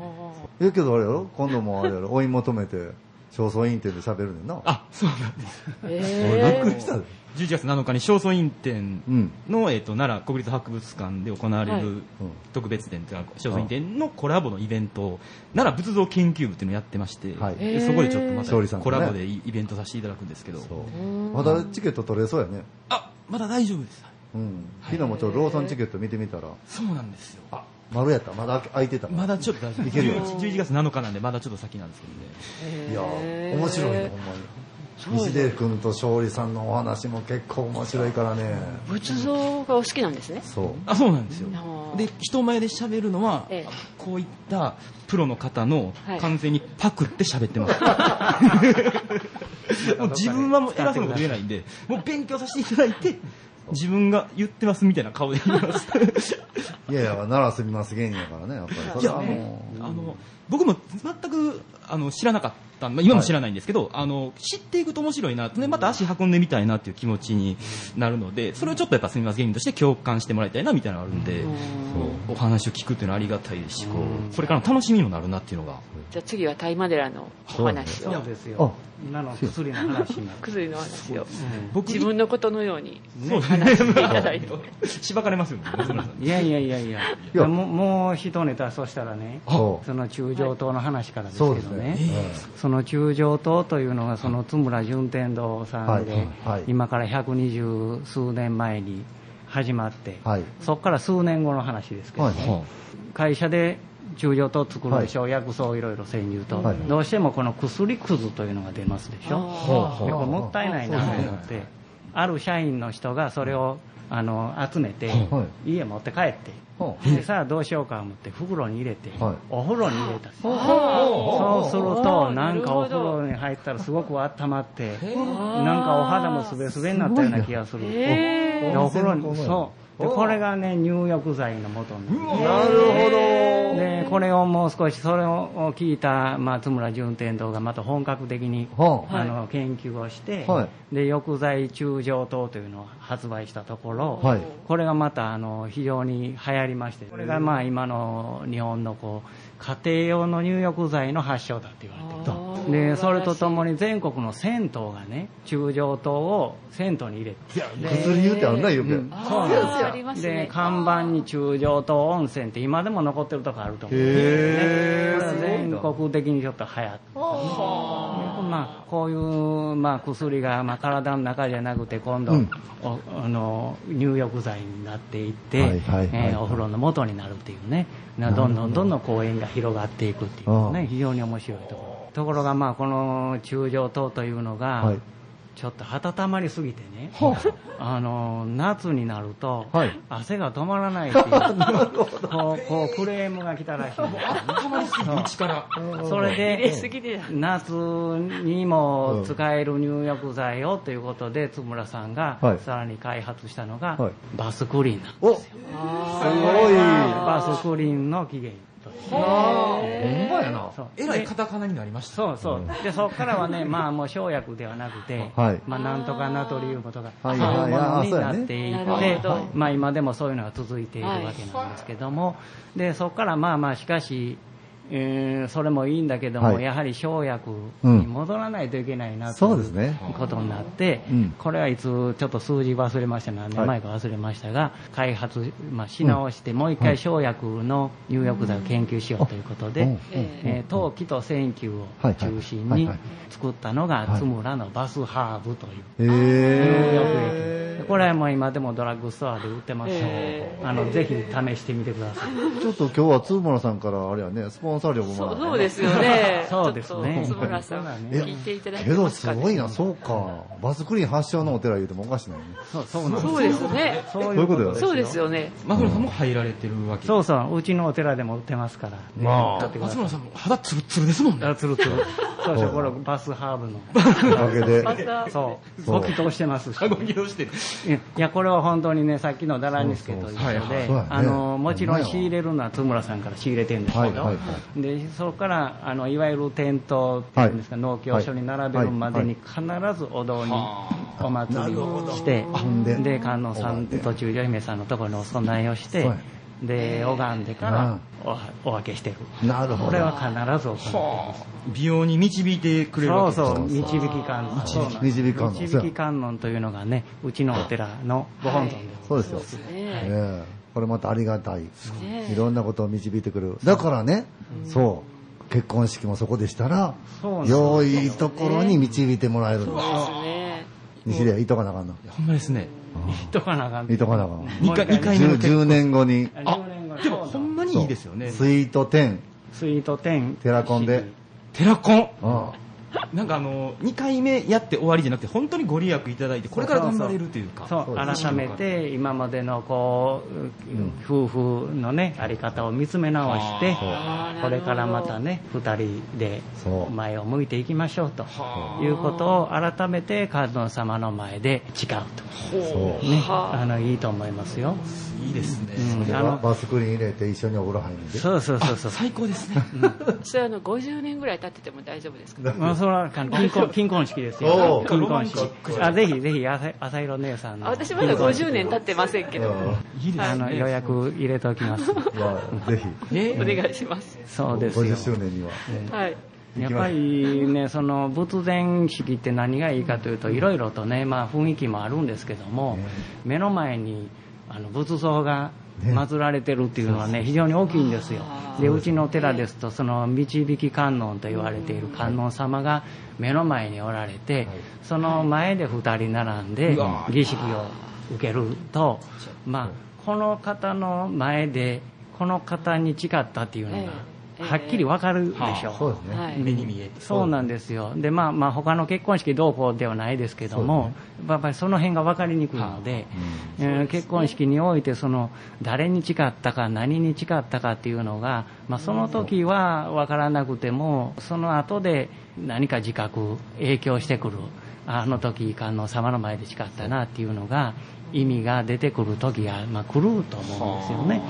ええけどあれやろ？今度もあれやろ？追い求めて、正倉院展で喋るねんな。あ、そうなんです。俺びっえくりしたで。11月7日に正倉院展うん。の、えー、と奈良国立博物館で行われはいる特別展というか正倉院展のコラボのイベントを奈良仏像研究部っていうのをやってまして、はいでそこでちょっとま勝利さんとねたコラボでイベントさせていただくんですけど、そう。まだチケット取れそうやね。あまだ大丈夫ですうん。昨日もちょっとローソンチケット見てみたら、そうなんですよ丸やった。まだ空いてた。まだちょっと大丈夫。いけるよ。11月7日なんでまだちょっと先なんですけどね。いやー。面白いね、ほんまに。西出君と勝利さんのお話も結構面白いからね。仏像がお好きなんですね。そう。あそうなんですよ。で人前で喋るのは、ええ。こういったプロの方のはい。完全にパクって喋ってます、もう自分はもう偉そうなこと言えないんでもう勉強させていただいて自分が言ってますみたいな顔で言います いやいや、奈良住みます芸人やからね、やっぱり。それはもう。あの僕も全くあの知らなかった、まあ、今も知らないんですけど、あの知っていくと面白いなでまた足運んでみたいなっていう気持ちになるのでそれをちょっとやっぱすみません芸人として共感してもらいたいなみたいなのがあるんで、そう。お話を聞くっていうのはありがたいですしこうこれからの楽しみにもなるなっていうのが。じゃあ次は大麻寺のお話を。そうですよ。今の薬の話になる。薬の話を。僕自分のことのようにそう話していただいて。しばかれますよねいやいやいやいや。いや。もうもう一ネタそしたらねその中将島の話からですけどそうですね。ね。その中将島というのがその津村順天堂さんで、はいはい。今から120数年前に始まって、はい。そこから数年後の話ですけど、はい。会社で中将島作るでしょ、は薬草をいろいろ潜入と、はい。どうしてもこの薬くずというのが出ますでしょ、あでこれもったいないなと思って、ある社員の人がそれはあの集めて、は家持って帰って、はでさあどうしようか思って袋に入れて、はい。お風呂に入れた。そうするとなんかお風呂に入ったらすごく温まってなんかお肌もすべすべになったような気がする。お風呂にそうでこれがね入浴剤の元になるなるほど。でこれをもう少しそれを聞いた松村順天堂がまた本格的にはあの研究をして、はい。で浴剤中上糖というのを発売したところ、はい。これがまたあの非常に流行りましてこれがまあ今の日本のこう家庭用の入浴剤の発祥だって言われてるとでそれとともに全国の銭湯がね中上糖を銭湯に入れて。薬言うてあるな、よく。うん。そうなんですよ。で看板に中上糖温泉って今でも残ってるとこあると思うんですへー。これは全国的にちょっと流行ってまあ、こういう、まあ、薬が、まあ、体の中じゃなくて今度、うん。おあの入浴剤になっていって、えーお風呂の元になるっていうね。などんどんど。んどん公園が広がっていくっていうね。非常に面白いところ。ところが、まあ、この中上糖というのが、はい。ちょっと温まりすぎてね、あの夏になると、はい。汗が止まらないっていう。こうこうクレームが来たらしいね。たまりすぎる内からそれで夏にも使える入浴剤をということで津村さんがはい。さらに開発したのがはい。バスクリーンなんですおすごい。バスクリーンの起源ほんまやな。そう。えらいでカタカナになりました。そうそう。でそこからはね まあもう生薬ではなくて、はい。まあ、なんとかナトリウムとかそうはいい。うはいものになっていて、まあ、今でもそういうのが続いているわけなんですけども、でそこからまあまあしかし、えーそれもいいんだけども、はい。やはり生薬に戻らないといけないなとそいううですね。ことになって、うん。これはいつちょっと数字忘れました何年前か忘れましたが、開発、まあ、し直して、もう一回生薬の入浴剤を研究しようということで、うん。えー陶器と線球をはい中心にはいはい。作ったのがはい。津村のバスハーブというへ入浴え液。これはもう今でもドラッグストアで売ってます。のでへ、あのぜひ試してみてください。ちょっと今日は津村さんからあれやね、スポポンサー料もそうまあそうですよね。そうですね津村さん、聞いていただけどますかね。すごいな、そうか。バスクリーン発祥のお寺言うてもおかしないね。そうそうそうですね。そういうことよそうですよね。マフロさんも入られてるわけそうそう、うちのお寺でも売ってますから。まあ松村さんも肌ツルツルですもんねあつるつる。そうそう、これバスハーブの。おかげで。そう、そうご祈祷してますし。ご起動してるいや、これは本当にね、さっきのダラニスケと一緒そうそうそうはいでもちろん仕入れるのは津村さんから仕入れてるんですけどはいはいは、で、そこから、あの、いわゆる店頭っていうんですか、農協所に並べるまでに必ずお堂にお祭りをしてで、で、観音さんと中女姫さんのところにお供えをしてで、拝んでからおお分けしてる。なるほど。これは必ず行ってます。美容に導いてくれるわけですそうそう、導き観音。導き観音。導き観音というのがね、うちのお寺のご本尊です。そうですよ。ね。ええこれまたありがたい。ねいろんなことを導いてくる。だからね、そう、結婚式もそこでしたら良いところに導いてもらえるんそうだ。ですね。西で、いとかなあかんの？ほんまですねとかなあかんいとかなあかん。二回二回目の 10, 10年後に、あ10年後でもほんまにいいですよねスイート10、スイート10。テラコンで。テラコンうん なんかあの2回目やって終わりじゃなくて本当にご利益いただいてこれから頑張れるというか。そう、そう。です改めて今までのこう、夫婦のね、あり方を見つめ直して、これからまた。ね、二人で前を向いていきましょうということを改めて観音様の前で誓うそう。と。ね、はあ。あの、いいと思いますよ。いいですね、うん。あのババスクリーン入れて一緒にお風呂入るんで。そうそうそうそう。最高ですね。それあの、50年ぐらい経ってても大丈夫ですか？まあ、それは金婚金婚式ですおよう。金婚式。あ、ぜひぜひ、朝朝色姉さんの。あ私まだ50年経ってませんけど、うんいいですねあの、予約入れておきます。まあぜひ、えお願いします。そうですよ。50周年には。はい。やっぱりね、その仏前式って何がいいかというと、いろいろとね、まあ雰囲気もあるんですけども、目の前にあの仏像が祀られてるっていうのはね、非常に大きいんですよ。で、うちの寺ですと、その導き観音と言われている観音様が目の前におられて、その前で二人並んで儀式を受けると、まあ、この方の前で、この方に誓ったっていうのええ。が、はっきりわかるでしょ。そうですね。はい。目に見えてそうなんですよ。で、まあまあ他の結婚式どうこうではないですけども、やっぱりその辺が分かりにくいので、えー結婚式においてその誰に誓ったか何に誓ったかっていうのが、まあその時は分からなくても、その後で何か自覚、影響してくる。あの時観音様の前で誓ったなっていうのが、意味が出てくる時が、まあ、来ると思うんですよね。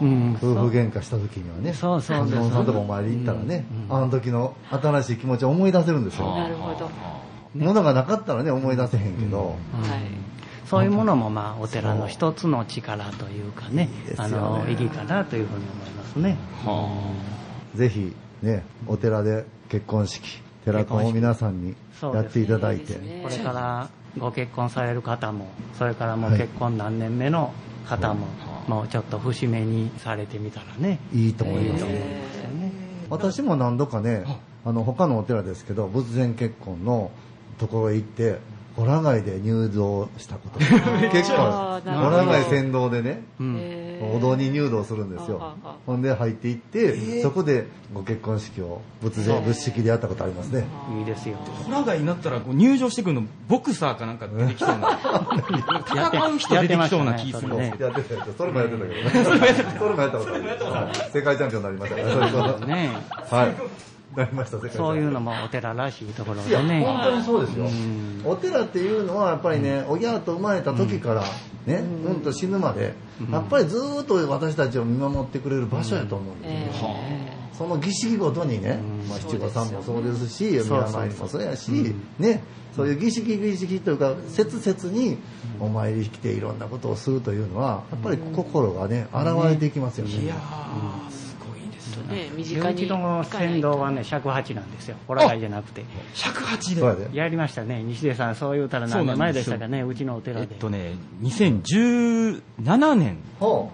うん、夫婦喧嘩した時にはね、そうそうそう。さんとかお参り行ったらね、うん。あの時の新しい気持ちを思い出せるんですよ。なるほど。はものがなかったらね、思い出せへんけど、うん。い。そういうものも、まあ、お寺の一つの力というかね、いいね。あの、意義かなというふうに思いますね。ぜひね、お寺で結婚式、寺婚を皆さんにやっていただいて、ね。これからご結婚される方も、それからもうはい。結婚何年目の方も、もうちょっと節目にされてみたらね、いいと思います。え私も何度かね、あの他のお寺ですけど、仏前結婚のところへ行って、ホラ貝で入道したこと。結構。ホラ貝先導でね、うん。えー。お堂に入道するんですよ。ほんで入っていって、そこでご結婚式を仏前、仏式でやったことありますね。いいですよ。ホラガイになったらこう入場してくるのボクサーかなんか出てきそうな。戦う人出てきそうな気するんですけど。やってたやってたそれもやってた。けど ね。それもやったことある。はい。世界チャンピオンになりました。から。そうそうね。はい。そういうのもお寺らしいところでね。本当にそうですよ。うん。お寺っていうのは、やっぱりね、おぎゃーと生まれた時から、ね、うん。と死ぬまで、やっぱりずーっと私たちを見守ってくれる場所やと思うんですよ。えその儀式ごとにね、まあ、七五三もそうですし、宮参りもそうやし、ね、そういう儀式儀式というか、切々にお参りに来ていろんなことをするというのは、やっぱり心がね、現れていきますよね。いやごいですーね、身で近にうちの先導はね、尺八なんですよ。ホラ貝じゃなくて。108そうやでで。やりましたね。西出さん、そう言うたら何年前でしたかね、うちのお寺で。えっとね2017年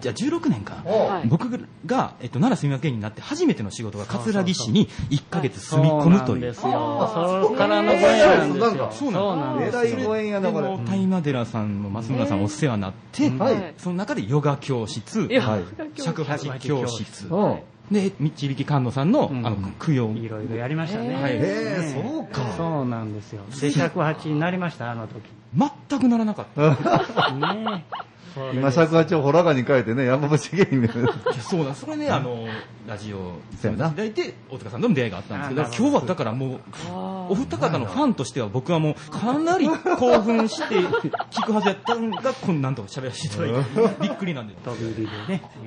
じゃあ16年か僕が、えっと、奈良住み分けになって初めての仕事が桂木市に1ヶ月住み込むというそうなんですよ。そこからのご縁なんですよ。そうなんですそうなんですよ。えらいご縁やな、これ。でも大麻寺さんの増村さんお世話になって、はい。その中でヨガ教室いやはい尺八教室うん。で、導き菅野さんの、うんあの、供養。いろいろやりましたね。はいええそうか。そうなんですよ。で、尺八になりました、あの時。全くならなかった。い ねえ。今、尺八をホラガに変えてね、山伏芸人そうなんです。それね、あの、ラジオそうやな。いただいて、大塚さんとの出会いがあったんですけど、今日はだからもう、あお二方のファンとしては僕はもうかなり興奮して聞くはずやったんが、こんなんと喋らせていただいて、びっくりなんで。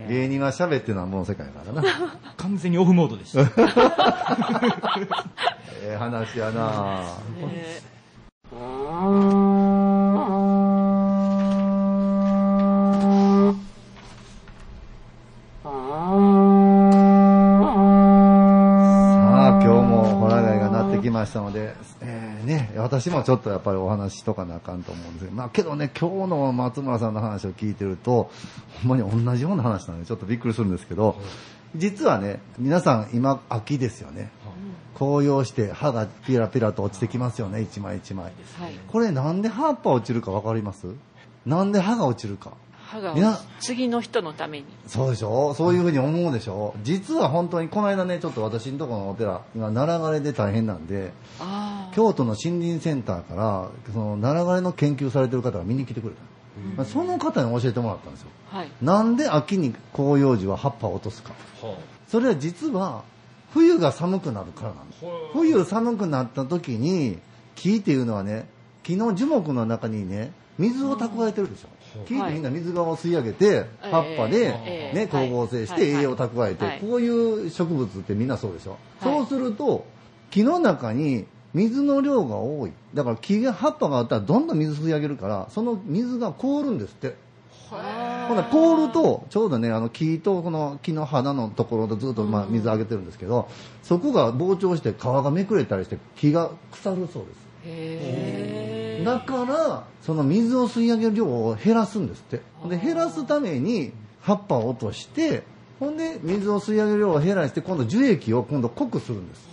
芸人は喋ってなんぼの世界やからな。完全にオフモードでした。ええ話やなねさましたので、えーね、私もちょっとやっぱりお話しとかなあかんと思うんですけど、まあけどね、今日の松村さんの話を聞いてると、ほんまに同じような話なので、ちょっとびっくりするんですけど、実はね、皆さん今、秋ですよね。紅葉して歯がピラピラと落ちてきますよね、一枚一枚。はいこれなんで葉っぱ落ちるかわかります？なんで歯が落ちるか。歯がいや次の人のためにそうでしょ？そういうふうに思うでしょ？実は本当にこの間ね、ちょっと私のところのお寺、今、奈良枯れで大変なんで、ああ京都の森林センターから、その奈良枯れの研究されてる方が見に来てくれた。まあその方に教えてもらったんですよ。はいなんで秋に広葉樹は葉っぱを落とすか。それは実は、冬が寒くなるからなんです。冬寒くなった時に、木っていうのはね、木の樹木の中にね、水を蓄えてるでしょ。木ってみんな水がを吸い上げて、葉っぱで、ね、ええ。光合成してはい。栄養を蓄えて、はい。こういう植物ってみんなそうでしょ。はい。そうすると、木の中に水の量が多い。だから木が、葉っぱがあったらどんどん水吸い上げるから、その水が凍るんですって。ほな凍ると、ちょうどね、あの木とこの木の花のところでずっとまあ水あげてるんですけど、そこが膨張して皮がめくれたりして木が腐るそうです。へえだから、その水を吸い上げる量を減らすんですって。で、減らすために葉っぱを落として、ほんで水を吸い上げる量を減らして、今度樹液を今度濃くするんです。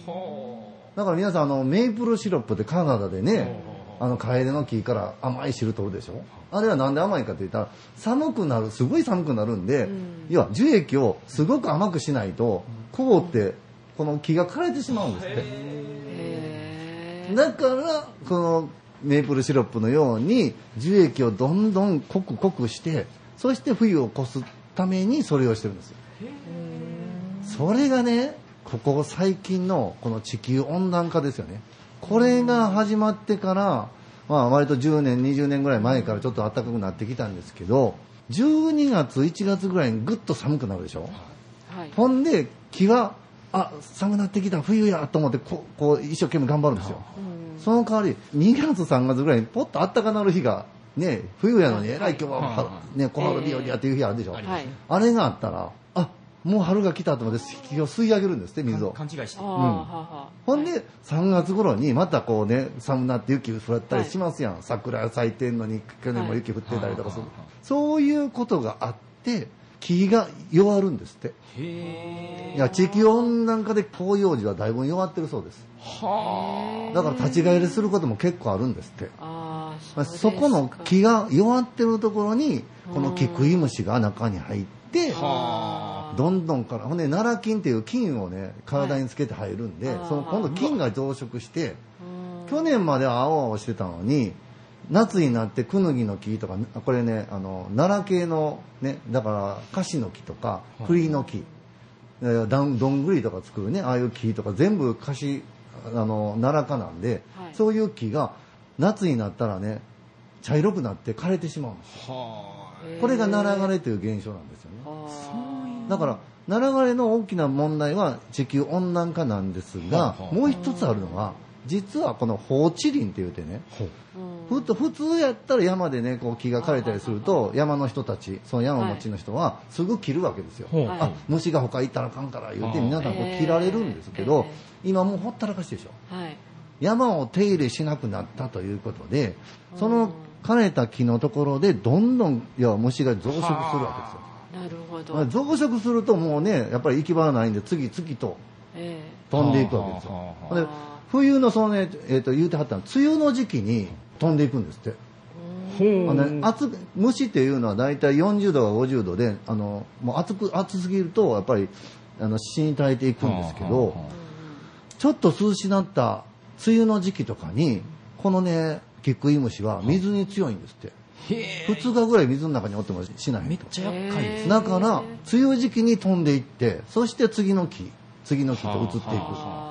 だから皆さん、あの、メープルシロップってカナダでね、あの、カエデの木から甘い汁取るでしょ？あれはなんで甘いかって言ったら、寒くなる、すごい寒くなるんで、要は樹液をすごく甘くしないと、凍って、この木が枯れてしまうんですって。へえだから、このメープルシロップのように樹液をどんどん濃く濃くして、そして冬を越すためにそれをしてるんですよ。それがね、ここ最近のこの地球温暖化ですよね。これが始まってから、まあ割と10年、20年ぐらい前からちょっと暖かくなってきたんですけど、12月、1月ぐらいにぐっと寒くなるでしょ。はいほんで、木が、あ、寒くなってきた、冬やと思ってこう、こう、一生懸命頑張るんですよ。その代わり、2月、3月ぐらいにポッと暖かなる日が、ね、冬やのに、えらい今日は、はね、小春日和やっていう日あるでしょ。はいあれがあったら、あ、もう春が来たと思って、木を吸い上げるんですって、水を。勘違いしてあ。あははほんで、3月頃にまたこうね、寒なって雪降ったりしますやん。桜咲いてんのに、去年も雪降ってたりとかする。そういうことがあって、木が弱るんですって。へいや、地球温暖化で広葉樹はだいぶ弱ってるそうです。はだから立ち返りすることも結構あるんですって。そこのか木が弱ってるところに、この木食い虫が中に入って、あ。どんどんから、ほんで、奈良菌っていう菌をね、体につけて入るんで、はい。その今度菌が増殖して、ー去年までは青々してたのに、夏になってクヌギの木とか、これね、あの、奈良系のね、だから、カシの木とか、栗の木、えーどんどんぐりとか作るね、ああいう木とか全部カシ、あの、奈良科なんで、はい。そういう木が夏になったらね、茶色くなって枯れてしまうんですよ。これが奈良枯れという現象なんですよね。あ。だから、奈良枯れの大きな問題は地球温暖化なんですがもう一つあるのは、実はこの放置林って言うてね、ーふと普通やったら山でね、こう木が枯れたりすると、山の人たち、その山持ちの人は、すぐ切るわけですよ。はい。あ、虫が他行ったらあかんから言うて、皆さんこう切られるんですけどえ、今もうほったらかしでしょ。はい。山を手入れしなくなったということで、その枯れた木のところで、どんどん、いや、虫が増殖するわなるほど。けですよ。増殖するともうね、やっぱり行き場がないんで、次々とえ飛んでいくわけですよ。はあ。は。あで冬のそのね、えっ、と、言うてはったの、梅雨の時期に飛んでいくんですって。あのね、暑く虫っていうのは大体40度が50度で、あの、もう暑く、暑すぎると、やっぱり、あの死に絶えていくんですけど、ちょっと涼しなった梅雨の時期とかにこのねキクイムシは水に強いんですって。2日ぐらい水の中におってもしないと。めっちゃ厄介ですだから梅雨時期に飛んでいってそして次の木次の木と移っていく。あ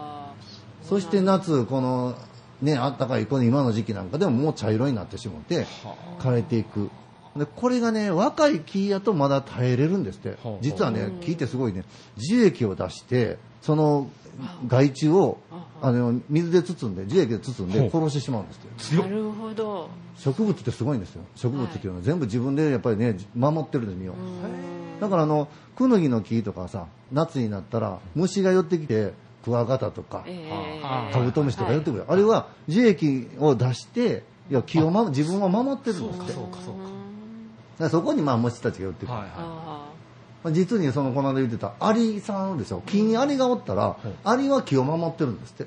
そして夏このねあったかいこの今の時期なんかでももう茶色になってしまって枯れていく。でこれがね若い木やとまだ耐えれるんですって。はあ実はね木ってすごいね樹液を出してその害虫をあの水で包んで樹液で包んで殺してしまうんですって。ーなるほど。植物ってすごいんですよ。植物っていうのは全部自分でやっぱりね守ってるんです身を。だからあのクヌギの木とかさ夏になったら虫が寄ってきてクワガタとかえあカブトムシとか寄ってくる、あれは樹液を出していや木を、ま、自分を守ってるんですってそうか。そうかだからそこにまあ虫たちが寄ってくる、はいはあまあ実にそのこの間言ってたアリさんでしょ。木にアリがおったら、アリは木を守ってるんですって。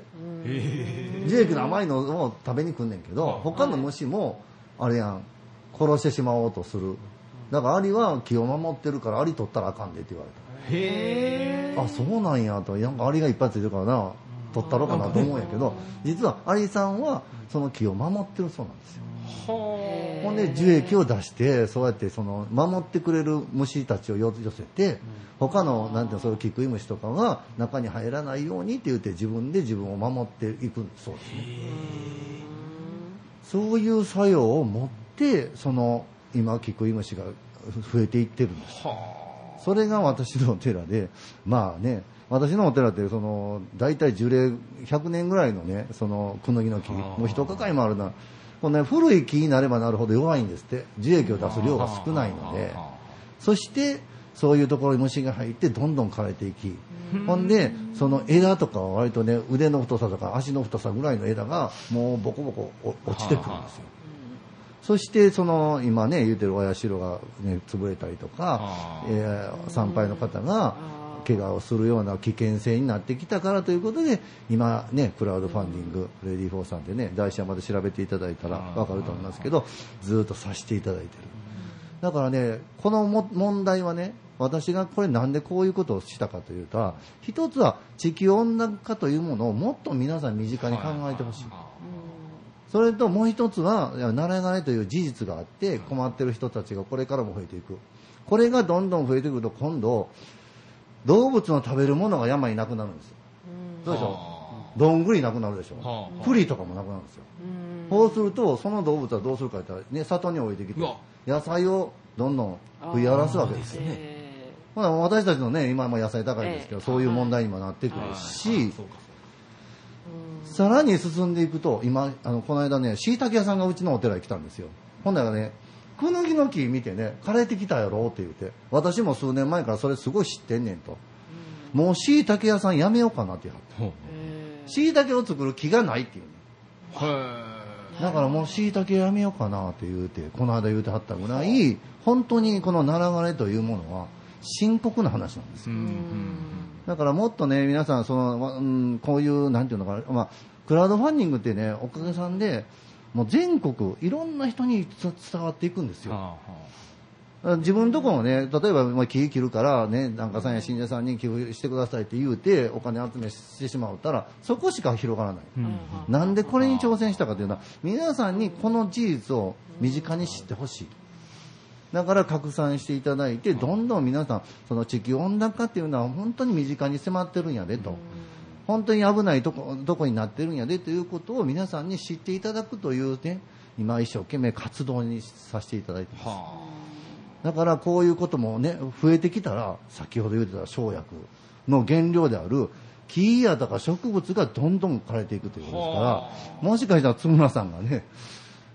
樹液の甘いのを食べに来んねんけど他の虫もあれやん殺してしまおうとする。だからアリは木を守ってるからアリ取ったらあかんでって言われた。いへえあそうなんやと。なんかアリがいっぱいついてるからな。取ったろうかなと思うんやけど。実はアリさんはその木を守ってるそうなんですよ。ほんで樹液を出してそうやってその守ってくれる虫たちを寄寄せて他のなんていうのそういうキクイムシとかが中に入らないようにって言って自分で自分を守っていくそうですね。そういう作用を持ってその今キクイムシが増えていってるんですそれが私のお寺でまあね私のお寺ってその大体樹齢100年ぐらいのねそのクヌギの木もう一抱えもあるな。この、ね、古い木になればなるほど弱いんですって。樹液を出す量が少ないので。そしてそういうところに虫が入ってどんどん枯れていき。ほんでその枝とかは割とね腕の太さとか足の太さぐらいの枝がもうボコボコお落ちてくるんですよそしてその今ね言うてる親代が、ね、潰れたりとかあ、えー参拝の方が怪我をするような危険性になってきたからということで今ねクラウドファンディング READYFORさんでね題者まで調べていただいたら分かると思いますけどずっとさせていただいてる。だからねこのも問題はね私がこれなんでこういうことをしたかというと一つは地球温暖化というものをもっと皆さん身近に考えてほしいそれともう一つは、いやナラ枯れという事実があって困ってる人たちがこれからも増えていく。これがどんどん増えてくると今度、動物の食べるものが山になくなるんですよ。どうでしょ？うどんぐりなくなるでしょ？はあ栗とかもなくなるんですよ。そうすると、その動物はどうするかというと、ね、里に降りてきて野菜をどんどん食い荒らすわけですよ。えまあ私たちのね、今も野菜高いですけど、ええ。そういう問題にもなってくるし、そうかさらに進んでいくと、今、あの、この間ね、椎茸屋さんがうちのお寺に来たんですよ。ほんだらね、クヌギの木見てね、枯れてきたやろって言って、私も数年前からそれすごい知ってんねんと。もう椎茸屋さんやめようかなって言って。ほう椎茸を作る木がないっていうだからもう椎茸やめようかなって言うて、この間言うてはったぐらい、本当にこのナラ枯れというものは深刻な話なんですよ。だからもっとね、皆さん、その、まうん、こういう、なんていうのかな、まあ、クラウドファンディングってね、おかげさんで、もう全国、いろんな人につ伝わっていくんですよ。は自分のところね、例えば、まあ、木切るから、ね、檀家さんや信者さんに寄付してくださいって言うて、お金集めしてしまうたら、そこしか広がらない。なんでこれに挑戦したかというのは、皆さんにこの事実を身近に知ってほしい。だから拡散していただいて、どんどん皆さん、その地球温暖化っていうのは本当に身近に迫ってるんやでと。本当に危ないとこ、とこになってるんやでということを皆さんに知っていただくというね、今一生懸命活動にさせていただいてます。だからこういうこともね、増えてきたら、先ほど言ってた生薬の原料である木やとか植物がどんどん枯れていくということですから、もしかしたら津村さんがね、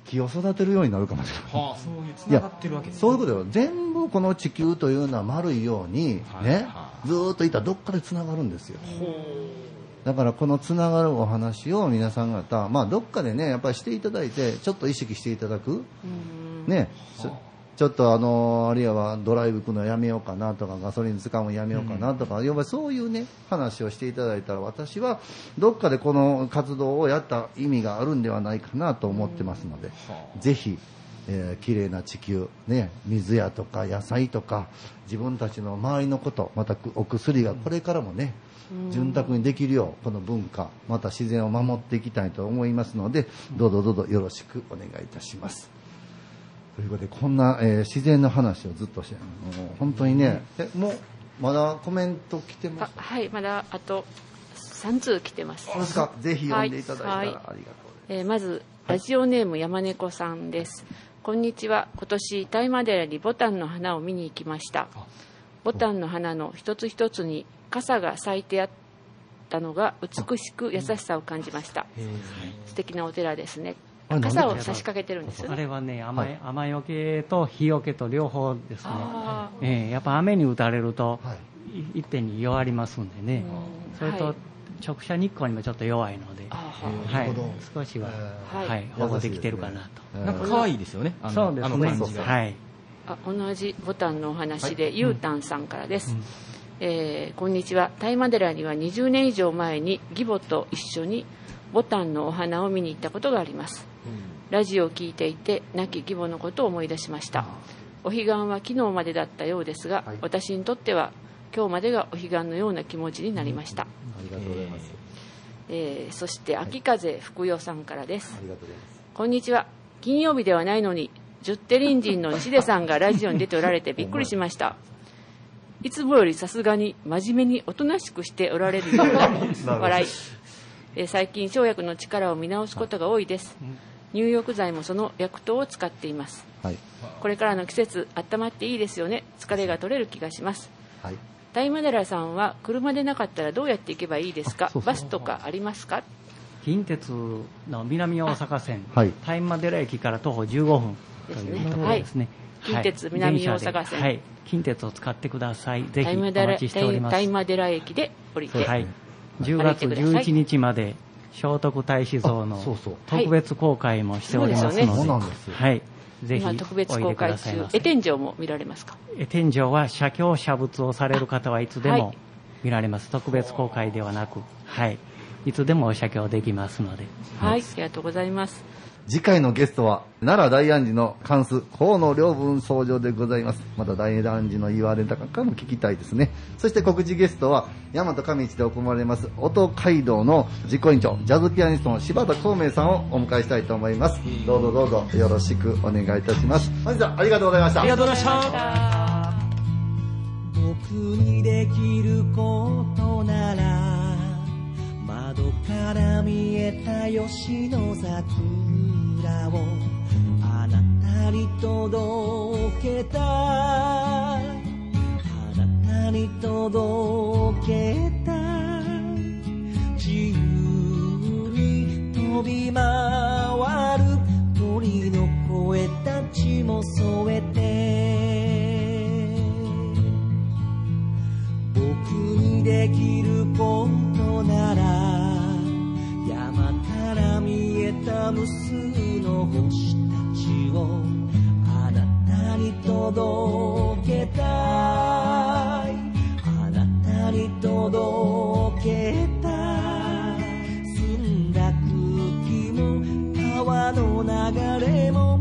木を育てるようになるかもしれない。はあそういうつながってるわけですねそういうことよ。全部この地球というのは丸いように、ねはいは、ずーっといたらどっかで繋がるんですよ。だからこのつながるお話を皆さん方、まあどっかでね、やっぱりしていただいて、ちょっと意識していただく。ね、ちょっとあの、あるいはドライブ行くのやめようかなとか、ガソリン使うのやめようかなとか、要はそういうね、話をしていただいたら、私はどっかでこの活動をやった意味があるんではないかなと思ってますので、ぜひ、えー、綺麗な地球、ね、水やとか野菜とか自分たちの周りのことまたくお薬がこれからもね、潤沢にできるようこの文化また自然を守っていきたいと思いますのでどうぞどうぞよろしくお願いいたします。ということでこんな、えー自然の話をずっとしてもう本当にねえもうまだコメント来てまあすはいまだあと3通来てます。そうですか？ぜひ読んでいただいたらあはい。りがとうございます。えーまずラジオネーム山猫さんです。こんにちは。今年大麻寺にボタンの花を見に行きました。ボタンの花の一つ一つに傘が咲いてあったのが美しく優しさを感じました。素敵なお寺ですね傘を差し掛けてるんですよね。あれはね雨,、はい。雨よけと日よけと両方ですね。ええやっぱ雨に打たれると、はい。い、一点に弱りますんでね、それと、はい。直射日光にもちょっと弱いので、あはい。少しは、えはい。はい、保護できてるかなと。えーなんか可愛いですよね。あのそうですあのね感じが。はい。あ同じボタンのお話で、ゆうたんさんからです、えーこんにちは。大麻寺には20年以上前に義母と一緒にボタンのお花を見に行ったことがあります、ラジオを聞いていて亡き義母のことを思い出しました。お彼岸は昨日までだったようですが、はい。私にとっては今日までがお彼岸のような気持ちになりました、ありがとうございます。えーそして秋風福代さんからです。ありがとうございます。こんにちは。金曜日ではないのに、十手隣人の西出さんがラジオに出ておられて びっくりしました。いつもよりさすがに真面目におとなしくしておられるような 笑い。えー最近、生薬の力を見直すことが多いです。入浴剤もその薬湯を使っています。はい。これからの季節、温まっていいですよね。疲れが取れる気がします。はい。大麻寺さんは車でなかったらどうやって行けばいいですか？あそうそう。バスとかありますか？近鉄の南大阪線、はい。大麻寺駅から徒歩15分とですね。いうところですね。はい。近鉄南大阪線。はい、近鉄を使ってください。ぜひお大麻寺待ちしております。大麻寺駅で降りて、はい、10月11日まで聖徳太子像の特別公開もしておりますので、はい。そうですよ。はい、ぜひ今特別おいでく公開中ださいませ。絵天井も見られますか？え天井は写経写仏をされる方はいつではい。も見られます、特別公開ではなく、はい、いつでもお写経できますので、はい、ありがとうございます。次回のゲストは奈良大安寺の関数河野良文僧正でございます。また大安寺の言われたかも聞きたいですね。そして告知ゲストは大和上市で行われます音街道の実行委員長ジャズピアニストの柴田孔明さんをお迎えしたいと思います。どうぞどうぞよろしくお願いいたします。本日はありがとうございました。ありがとうございました。僕にできることなら窓から見えた吉野桜をあなたに届けたあなたに届けた自由に飛び回る鳥の声たちも添えて僕にできることならげた無数の星たちをあなたに届けたい。あなたに届けたい。澄んだ空気も川の流れも